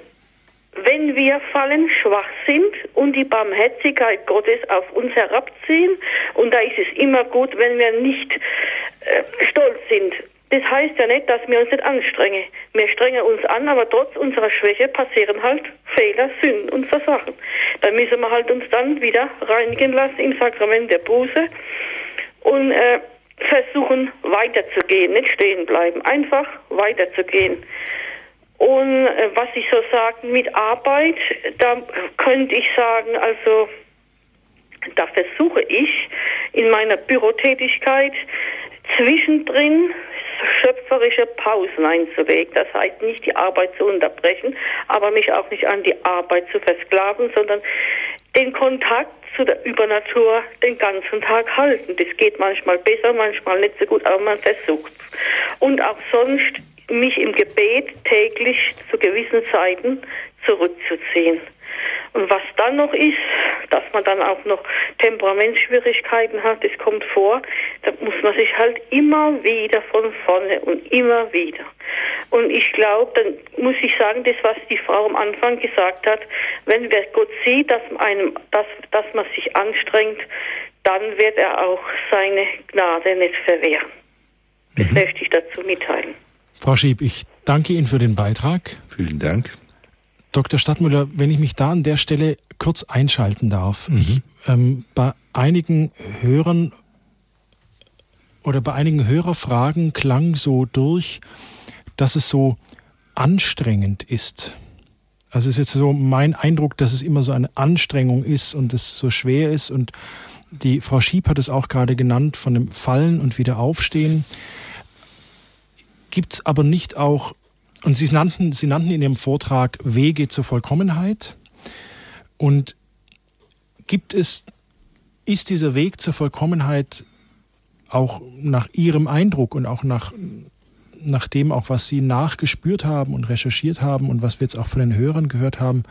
I: wenn wir fallen, schwach sind und die Barmherzigkeit Gottes auf uns herabziehen. Und da ist es immer gut, wenn wir nicht äh, stolz sind das heißt ja nicht, dass wir uns nicht anstrengen. Wir strengen uns an, aber trotz unserer Schwäche passieren halt Fehler, Sünden und Versachen. Da müssen wir halt uns dann wieder reinigen lassen im Sakrament der Buße und äh, versuchen weiterzugehen, nicht stehen bleiben, einfach weiterzugehen. Und äh, was ich so sagen mit Arbeit, da könnte ich sagen, also da versuche ich in meiner Bürotätigkeit zwischendrin schöpferische Pausen einzulegen. Das heißt nicht die Arbeit zu unterbrechen, aber mich auch nicht an die Arbeit zu versklaven, sondern den Kontakt zu der Übernatur den ganzen Tag halten. Das geht manchmal besser, manchmal nicht so gut, aber man versucht Und auch sonst mich im Gebet täglich zu gewissen Zeiten zurückzuziehen. Und was dann noch ist, dass man dann auch noch Temperamentsschwierigkeiten hat, das kommt vor, da muss man sich halt immer wieder von vorne und immer wieder. Und ich glaube, dann muss ich sagen, das, was die Frau am Anfang gesagt hat, wenn wer Gott sieht, dass, einem, dass, dass man sich anstrengt, dann wird er auch seine Gnade nicht verwehren. Das mhm. möchte ich dazu mitteilen.
A: Frau Schieb, ich danke Ihnen für den Beitrag.
B: Vielen Dank.
A: Dr. Stadtmüller, wenn ich mich da an der Stelle kurz einschalten darf. Mhm. Ich, ähm, bei einigen Hörern oder bei einigen Hörerfragen klang so durch, dass es so anstrengend ist. Also es ist jetzt so mein Eindruck, dass es immer so eine Anstrengung ist und es so schwer ist. Und die Frau Schieb hat es auch gerade genannt, von dem Fallen und wieder Aufstehen. Gibt es aber nicht auch und Sie nannten, Sie nannten in Ihrem Vortrag Wege zur Vollkommenheit. Und gibt es, ist dieser Weg zur Vollkommenheit auch nach Ihrem Eindruck und auch nach, nach dem, auch was Sie nachgespürt haben und recherchiert haben und was wir jetzt auch von den Hörern gehört haben,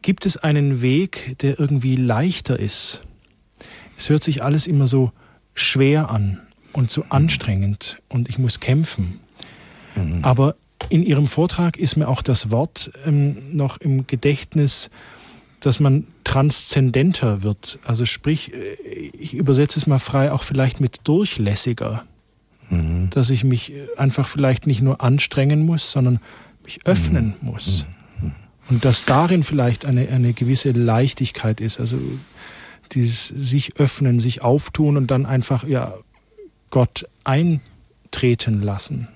A: gibt es einen Weg, der irgendwie leichter ist? Es hört sich alles immer so schwer an und so anstrengend und ich muss kämpfen. Mhm. Aber in Ihrem Vortrag ist mir auch das Wort ähm, noch im Gedächtnis, dass man transzendenter wird. Also sprich, äh, ich übersetze es mal frei, auch vielleicht mit durchlässiger. Mhm. Dass ich mich einfach vielleicht nicht nur anstrengen muss, sondern mich öffnen mhm. muss. Mhm. Und dass darin vielleicht eine, eine gewisse Leichtigkeit ist. Also dieses sich öffnen, sich auftun und dann einfach ja Gott eintreten lassen.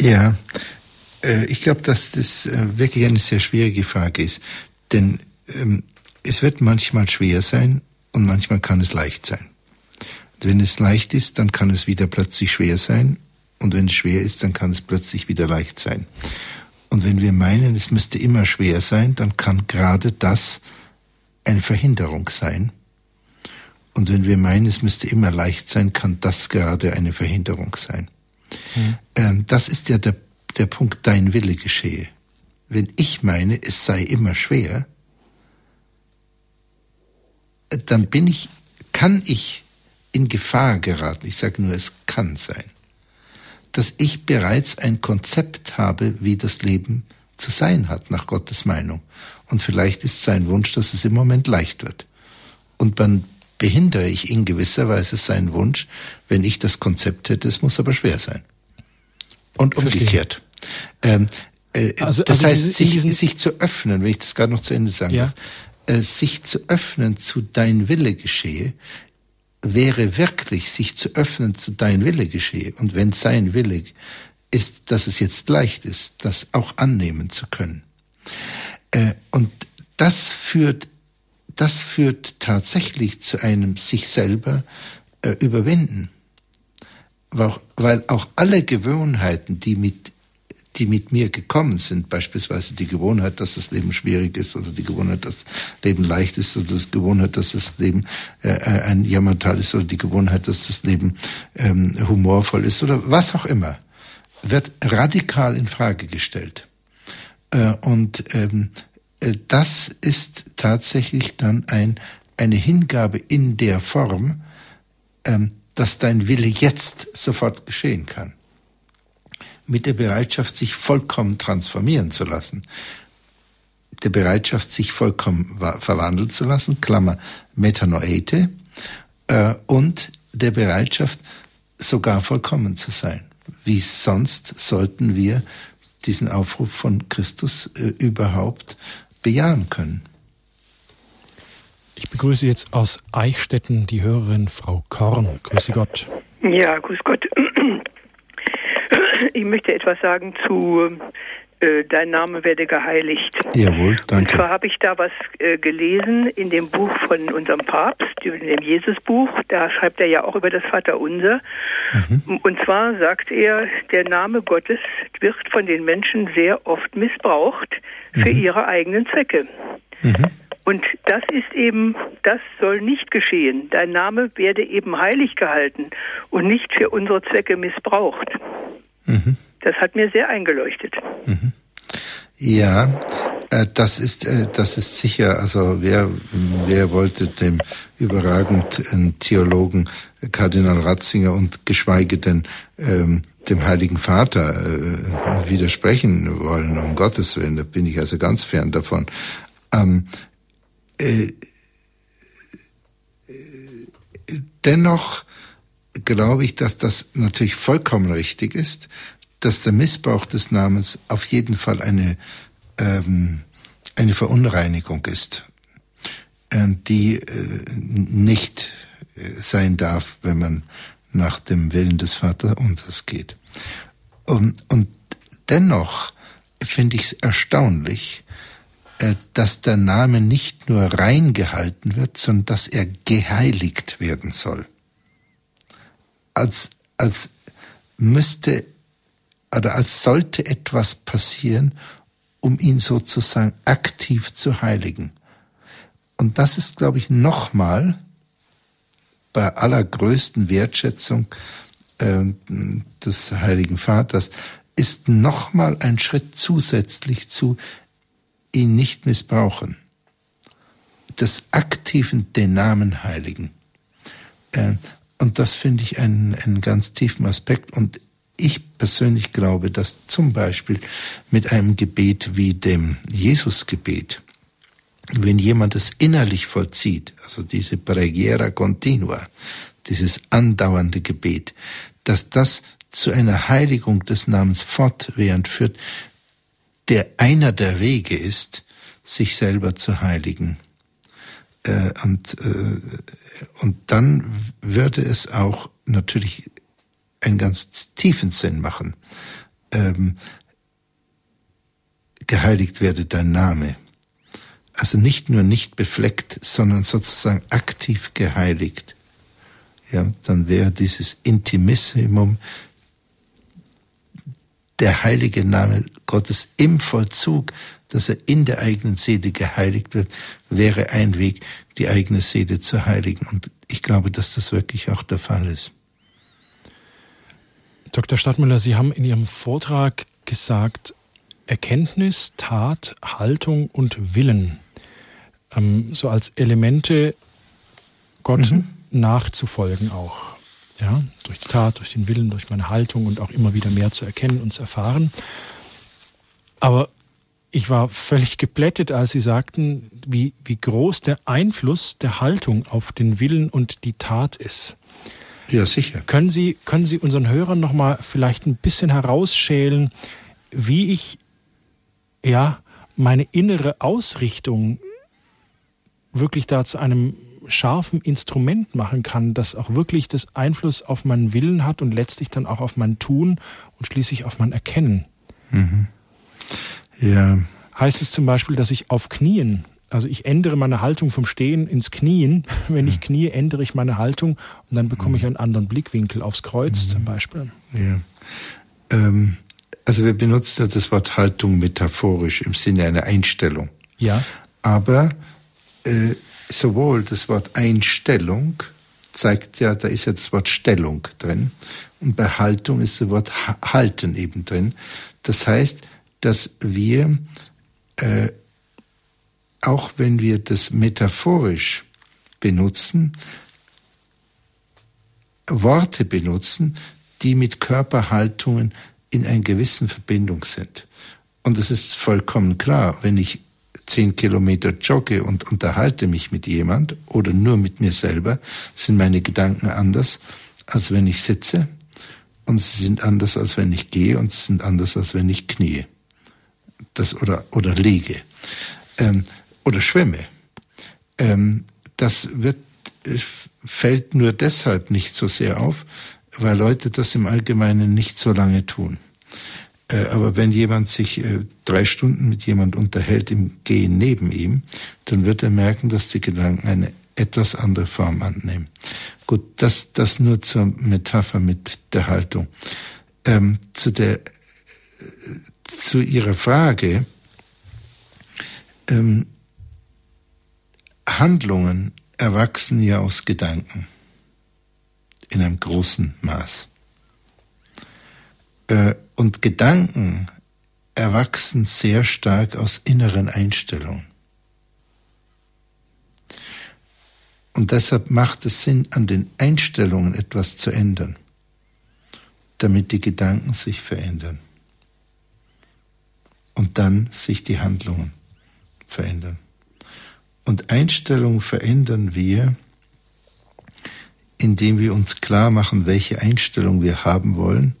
B: Ja, äh, ich glaube, dass das äh, wirklich eine sehr schwierige Frage ist. Denn ähm, es wird manchmal schwer sein und manchmal kann es leicht sein. Und wenn es leicht ist, dann kann es wieder plötzlich schwer sein. Und wenn es schwer ist, dann kann es plötzlich wieder leicht sein. Und wenn wir meinen, es müsste immer schwer sein, dann kann gerade das eine Verhinderung sein. Und wenn wir meinen, es müsste immer leicht sein, kann das gerade eine Verhinderung sein. Mhm. Ähm, das ist ja der, der Punkt, dein Wille geschehe. Wenn ich meine, es sei immer schwer, dann bin ich, kann ich in Gefahr geraten, ich sage nur, es kann sein, dass ich bereits ein Konzept habe, wie das Leben zu sein hat, nach Gottes Meinung. Und vielleicht ist sein Wunsch, dass es im Moment leicht wird. Und man behindere ich in gewisser Weise seinen Wunsch, wenn ich das Konzept hätte, es muss aber schwer sein. Und umgekehrt. Ähm, äh, also, das also heißt, sich, sich zu öffnen, wenn ich das gerade noch zu Ende sagen ja. darf, äh, sich zu öffnen zu dein Wille geschehe, wäre wirklich, sich zu öffnen zu dein Wille geschehe. Und wenn sein Wille ist, dass es jetzt leicht ist, das auch annehmen zu können. Äh, und das führt, das führt tatsächlich zu einem sich selber äh, überwinden. Weil auch alle Gewohnheiten, die mit die mit mir gekommen sind, beispielsweise die Gewohnheit, dass das Leben schwierig ist oder die Gewohnheit, dass das Leben leicht ist oder die Gewohnheit, dass das Leben äh, ein Jammertal ist oder die Gewohnheit, dass das Leben ähm, humorvoll ist oder was auch immer, wird radikal in Frage gestellt. Äh, und ähm, äh, das ist tatsächlich dann ein, eine Hingabe in der Form, ähm, dass dein Wille jetzt sofort geschehen kann mit der Bereitschaft, sich vollkommen transformieren zu lassen. Der Bereitschaft, sich vollkommen verwandeln zu lassen, Klammer Metanoete, äh, und der Bereitschaft, sogar vollkommen zu sein. Wie sonst sollten wir diesen Aufruf von Christus äh, überhaupt bejahen können?
A: Ich begrüße jetzt aus Eichstätten die Hörerin Frau Korn. Grüße Gott.
J: Ja, grüß Gott. [CLEARS THROAT] Ich möchte etwas sagen zu äh, Dein Name werde geheiligt.
B: Jawohl, danke.
J: Und zwar habe ich da was äh, gelesen in dem Buch von unserem Papst, in dem Jesusbuch. Da schreibt er ja auch über das Vaterunser. Mhm. Und zwar sagt er, der Name Gottes wird von den Menschen sehr oft missbraucht für mhm. ihre eigenen Zwecke. Mhm. Und das ist eben, das soll nicht geschehen. Dein Name werde eben heilig gehalten und nicht für unsere Zwecke missbraucht. Mhm. Das hat mir sehr eingeleuchtet. Mhm.
B: Ja, äh, das ist äh, das ist sicher. Also wer wer wollte dem überragenden Theologen Kardinal Ratzinger und geschweige denn ähm, dem Heiligen Vater äh, widersprechen wollen? Um Gottes willen, da bin ich also ganz fern davon. Ähm, äh, dennoch glaube ich, dass das natürlich vollkommen richtig ist, dass der Missbrauch des Namens auf jeden Fall eine, ähm, eine Verunreinigung ist, äh, die äh, nicht äh, sein darf, wenn man nach dem Willen des Vaterunsers geht. Und, und dennoch finde ich es erstaunlich, äh, dass der Name nicht nur rein gehalten wird, sondern dass er geheiligt werden soll als, als müsste oder als sollte etwas passieren, um ihn sozusagen aktiv zu heiligen. Und das ist, glaube ich, nochmal bei allergrößten Wertschätzung äh, des Heiligen Vaters, ist nochmal ein Schritt zusätzlich zu ihn nicht missbrauchen. Des aktiven den Namen heiligen. Äh, und das finde ich einen, einen ganz tiefen Aspekt. Und ich persönlich glaube, dass zum Beispiel mit einem Gebet wie dem Jesusgebet, wenn jemand es innerlich vollzieht, also diese Preghiera continua, dieses andauernde Gebet, dass das zu einer Heiligung des Namens fortwährend führt, der einer der Wege ist, sich selber zu heiligen. Äh, und, äh, und dann würde es auch natürlich einen ganz tiefen Sinn machen. Ähm, geheiligt werde dein Name. Also nicht nur nicht befleckt, sondern sozusagen aktiv geheiligt. Ja, dann wäre dieses Intimissimum der heilige Name Gottes im Vollzug dass er in der eigenen Seele geheiligt wird, wäre ein Weg, die eigene Seele zu heiligen. Und ich glaube, dass das wirklich auch der Fall ist.
A: Dr. Stadtmüller, Sie haben in Ihrem Vortrag gesagt, Erkenntnis, Tat, Haltung und Willen, ähm, so als Elemente Gott mhm. nachzufolgen auch. Ja, durch die Tat, durch den Willen, durch meine Haltung und auch immer wieder mehr zu erkennen und zu erfahren. Aber ich war völlig geplättet, als Sie sagten, wie, wie groß der Einfluss der Haltung auf den Willen und die Tat ist.
B: Ja, sicher.
A: Können Sie, können Sie unseren Hörern noch mal vielleicht ein bisschen herausschälen, wie ich ja meine innere Ausrichtung wirklich da zu einem scharfen Instrument machen kann, das auch wirklich das Einfluss auf meinen Willen hat und letztlich dann auch auf mein Tun und schließlich auf mein Erkennen. Mhm.
B: Ja.
A: Heißt es zum Beispiel, dass ich auf Knien, also ich ändere meine Haltung vom Stehen ins Knien. [LAUGHS] Wenn ich knie, ändere ich meine Haltung und dann bekomme ich einen anderen Blickwinkel aufs Kreuz zum Beispiel.
B: Ja. Ähm, also wir benutzen das Wort Haltung metaphorisch im Sinne einer Einstellung.
A: Ja.
B: Aber äh, sowohl das Wort Einstellung zeigt ja, da ist ja das Wort Stellung drin und bei Haltung ist das Wort Halten eben drin. Das heißt, dass wir, äh, auch wenn wir das metaphorisch benutzen, Worte benutzen, die mit Körperhaltungen in einer gewissen Verbindung sind. Und es ist vollkommen klar, wenn ich zehn Kilometer jogge und unterhalte mich mit jemand oder nur mit mir selber, sind meine Gedanken anders, als wenn ich sitze. Und sie sind anders, als wenn ich gehe und sie sind anders, als wenn ich knie das, oder, oder liege ähm, oder schwimme. Ähm, das wird, fällt nur deshalb nicht so sehr auf, weil Leute das im Allgemeinen nicht so lange tun. Äh, aber wenn jemand sich äh, drei Stunden mit jemand unterhält im Gehen neben ihm, dann wird er merken, dass die Gedanken eine etwas andere Form annehmen. Gut, das, das nur zur Metapher mit der Haltung. Ähm, zu der zu Ihrer Frage, ähm, Handlungen erwachsen ja aus Gedanken in einem großen Maß. Äh, und Gedanken erwachsen sehr stark aus inneren Einstellungen. Und deshalb macht es Sinn, an den Einstellungen etwas zu ändern, damit die Gedanken sich verändern und dann sich die Handlungen verändern. Und Einstellungen verändern wir, indem wir uns klar machen, welche Einstellung wir haben wollen.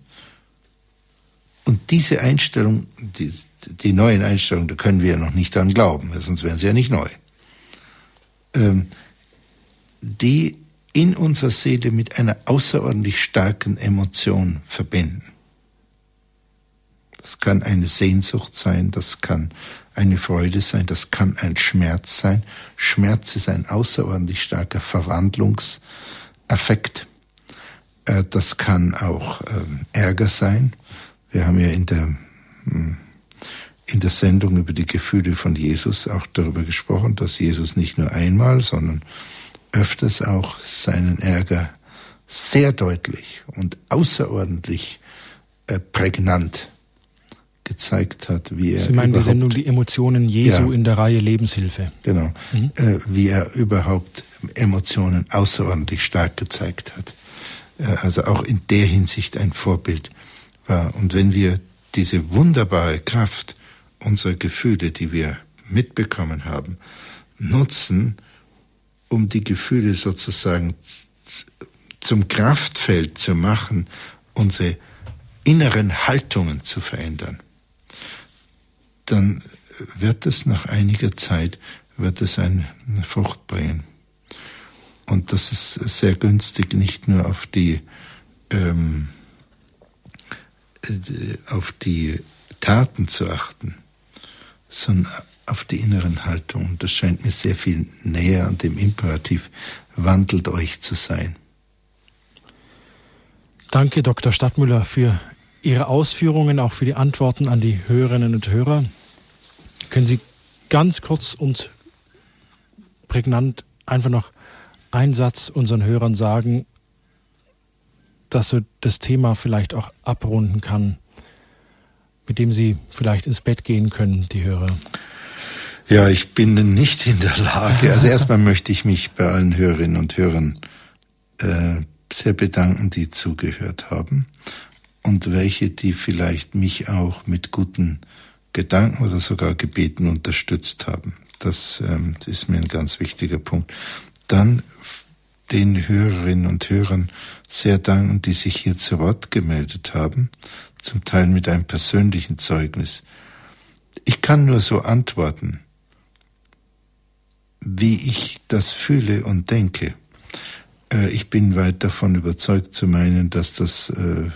B: Und diese Einstellung, die, die neuen Einstellungen, da können wir ja noch nicht dran glauben, sonst wären sie ja nicht neu. Ähm, die in unserer Seele mit einer außerordentlich starken Emotion verbinden. Das kann eine Sehnsucht sein, das kann eine Freude sein, das kann ein Schmerz sein. Schmerz ist ein außerordentlich starker Verwandlungseffekt. Äh, das kann auch ähm, Ärger sein. Wir haben ja in der, hm, in der Sendung über die Gefühle von Jesus auch darüber gesprochen, dass Jesus nicht nur einmal, sondern öfters auch seinen Ärger sehr deutlich und außerordentlich äh, prägnant gezeigt hat, wie er.
A: Sie meinen die Sendung Die Emotionen Jesu ja, in der Reihe Lebenshilfe.
B: Genau. Mhm. Äh, wie er überhaupt Emotionen außerordentlich stark gezeigt hat. Äh, also auch in der Hinsicht ein Vorbild war. Und wenn wir diese wunderbare Kraft unserer Gefühle, die wir mitbekommen haben, nutzen, um die Gefühle sozusagen zum Kraftfeld zu machen, unsere inneren Haltungen zu verändern dann wird es nach einiger Zeit, wird es eine Frucht bringen. Und das ist sehr günstig, nicht nur auf die, ähm, auf die Taten zu achten, sondern auf die inneren Haltungen. Das scheint mir sehr viel näher an dem Imperativ, wandelt euch zu sein.
A: Danke, Dr. Stadtmüller, für Ihre Ausführungen, auch für die Antworten an die Hörerinnen und Hörer. Können Sie ganz kurz und prägnant einfach noch einen Satz unseren Hörern sagen, dass so das Thema vielleicht auch abrunden kann, mit dem Sie vielleicht ins Bett gehen können, die Hörer?
B: Ja, ich bin nicht in der Lage. Also [LAUGHS] erstmal möchte ich mich bei allen Hörerinnen und Hörern äh, sehr bedanken, die zugehört haben und welche, die vielleicht mich auch mit guten Gedanken oder sogar Gebeten unterstützt haben. Das ähm, ist mir ein ganz wichtiger Punkt. Dann den Hörerinnen und Hörern sehr danken, die sich hier zu Wort gemeldet haben, zum Teil mit einem persönlichen Zeugnis. Ich kann nur so antworten, wie ich das fühle und denke. Äh, ich bin weit davon überzeugt zu meinen, dass das, äh,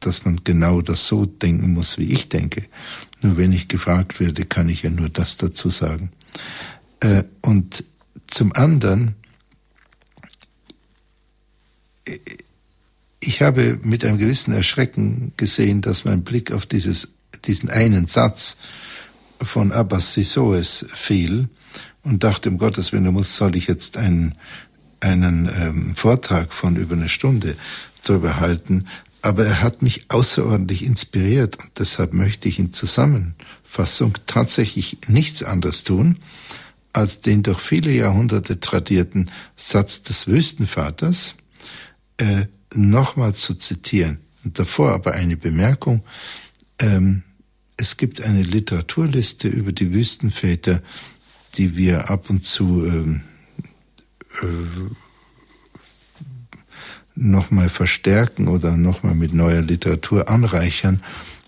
B: dass man genau das so denken muss, wie ich denke. Nur wenn ich gefragt werde, kann ich ja nur das dazu sagen. Äh, und zum anderen, ich habe mit einem gewissen Erschrecken gesehen, dass mein Blick auf dieses, diesen einen Satz von Abbas Sisoes fiel und dachte, um Gottes Willen, muss, soll ich jetzt einen einen ähm, Vortrag von über eine Stunde darüber halten, aber er hat mich außerordentlich inspiriert und deshalb möchte ich in Zusammenfassung tatsächlich nichts anderes tun, als den durch viele Jahrhunderte tradierten Satz des Wüstenvaters äh, nochmal zu zitieren. Und davor aber eine Bemerkung. Ähm, es gibt eine Literaturliste über die Wüstenväter, die wir ab und zu ähm, äh, nochmal verstärken oder nochmal mit neuer Literatur anreichern.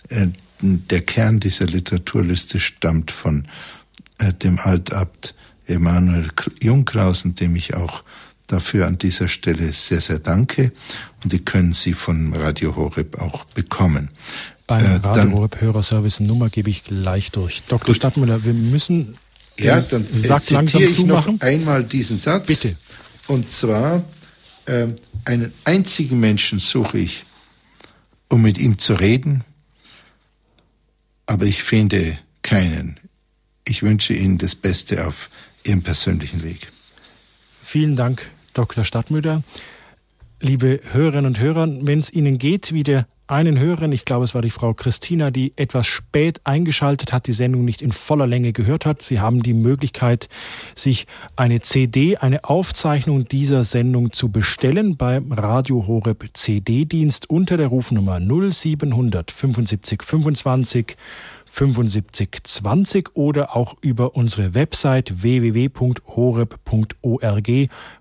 B: Äh, der Kern dieser Literaturliste stammt von äh, dem Altabt Emanuel Jungklausen, dem ich auch dafür an dieser Stelle sehr, sehr danke. Und die können Sie von Radio Horeb auch bekommen.
A: Beim äh, Radio Horeb Hörerservice Nummer gebe ich gleich durch. Dr. Gut. Stadtmüller, wir müssen
B: ja, dann
A: Sagt zitiere ich
B: zumachen. noch einmal diesen Satz.
A: Bitte.
B: Und zwar, äh, einen einzigen Menschen suche ich, um mit ihm zu reden, aber ich finde keinen. Ich wünsche Ihnen das Beste auf Ihrem persönlichen Weg.
A: Vielen Dank, Dr. Stadtmüller. Liebe Hörerinnen und Hörer, wenn es Ihnen geht wie der einen Hörerin, ich glaube es war die Frau Christina, die etwas spät eingeschaltet hat, die Sendung nicht in voller Länge gehört hat. Sie haben die Möglichkeit, sich eine CD, eine Aufzeichnung dieser Sendung zu bestellen beim Radio Horeb CD-Dienst unter der Rufnummer 0700 75 25 7520 oder auch über unsere Website www.horeb.org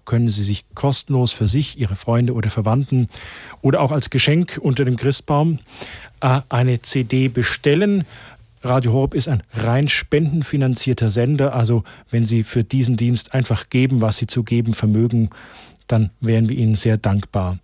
A: können Sie sich kostenlos für sich, Ihre Freunde oder Verwandten oder auch als Geschenk unter dem Christbaum äh, eine CD bestellen. Radio Horeb ist ein rein spendenfinanzierter Sender, also wenn Sie für diesen Dienst einfach geben, was Sie zu geben vermögen, dann wären wir Ihnen sehr dankbar.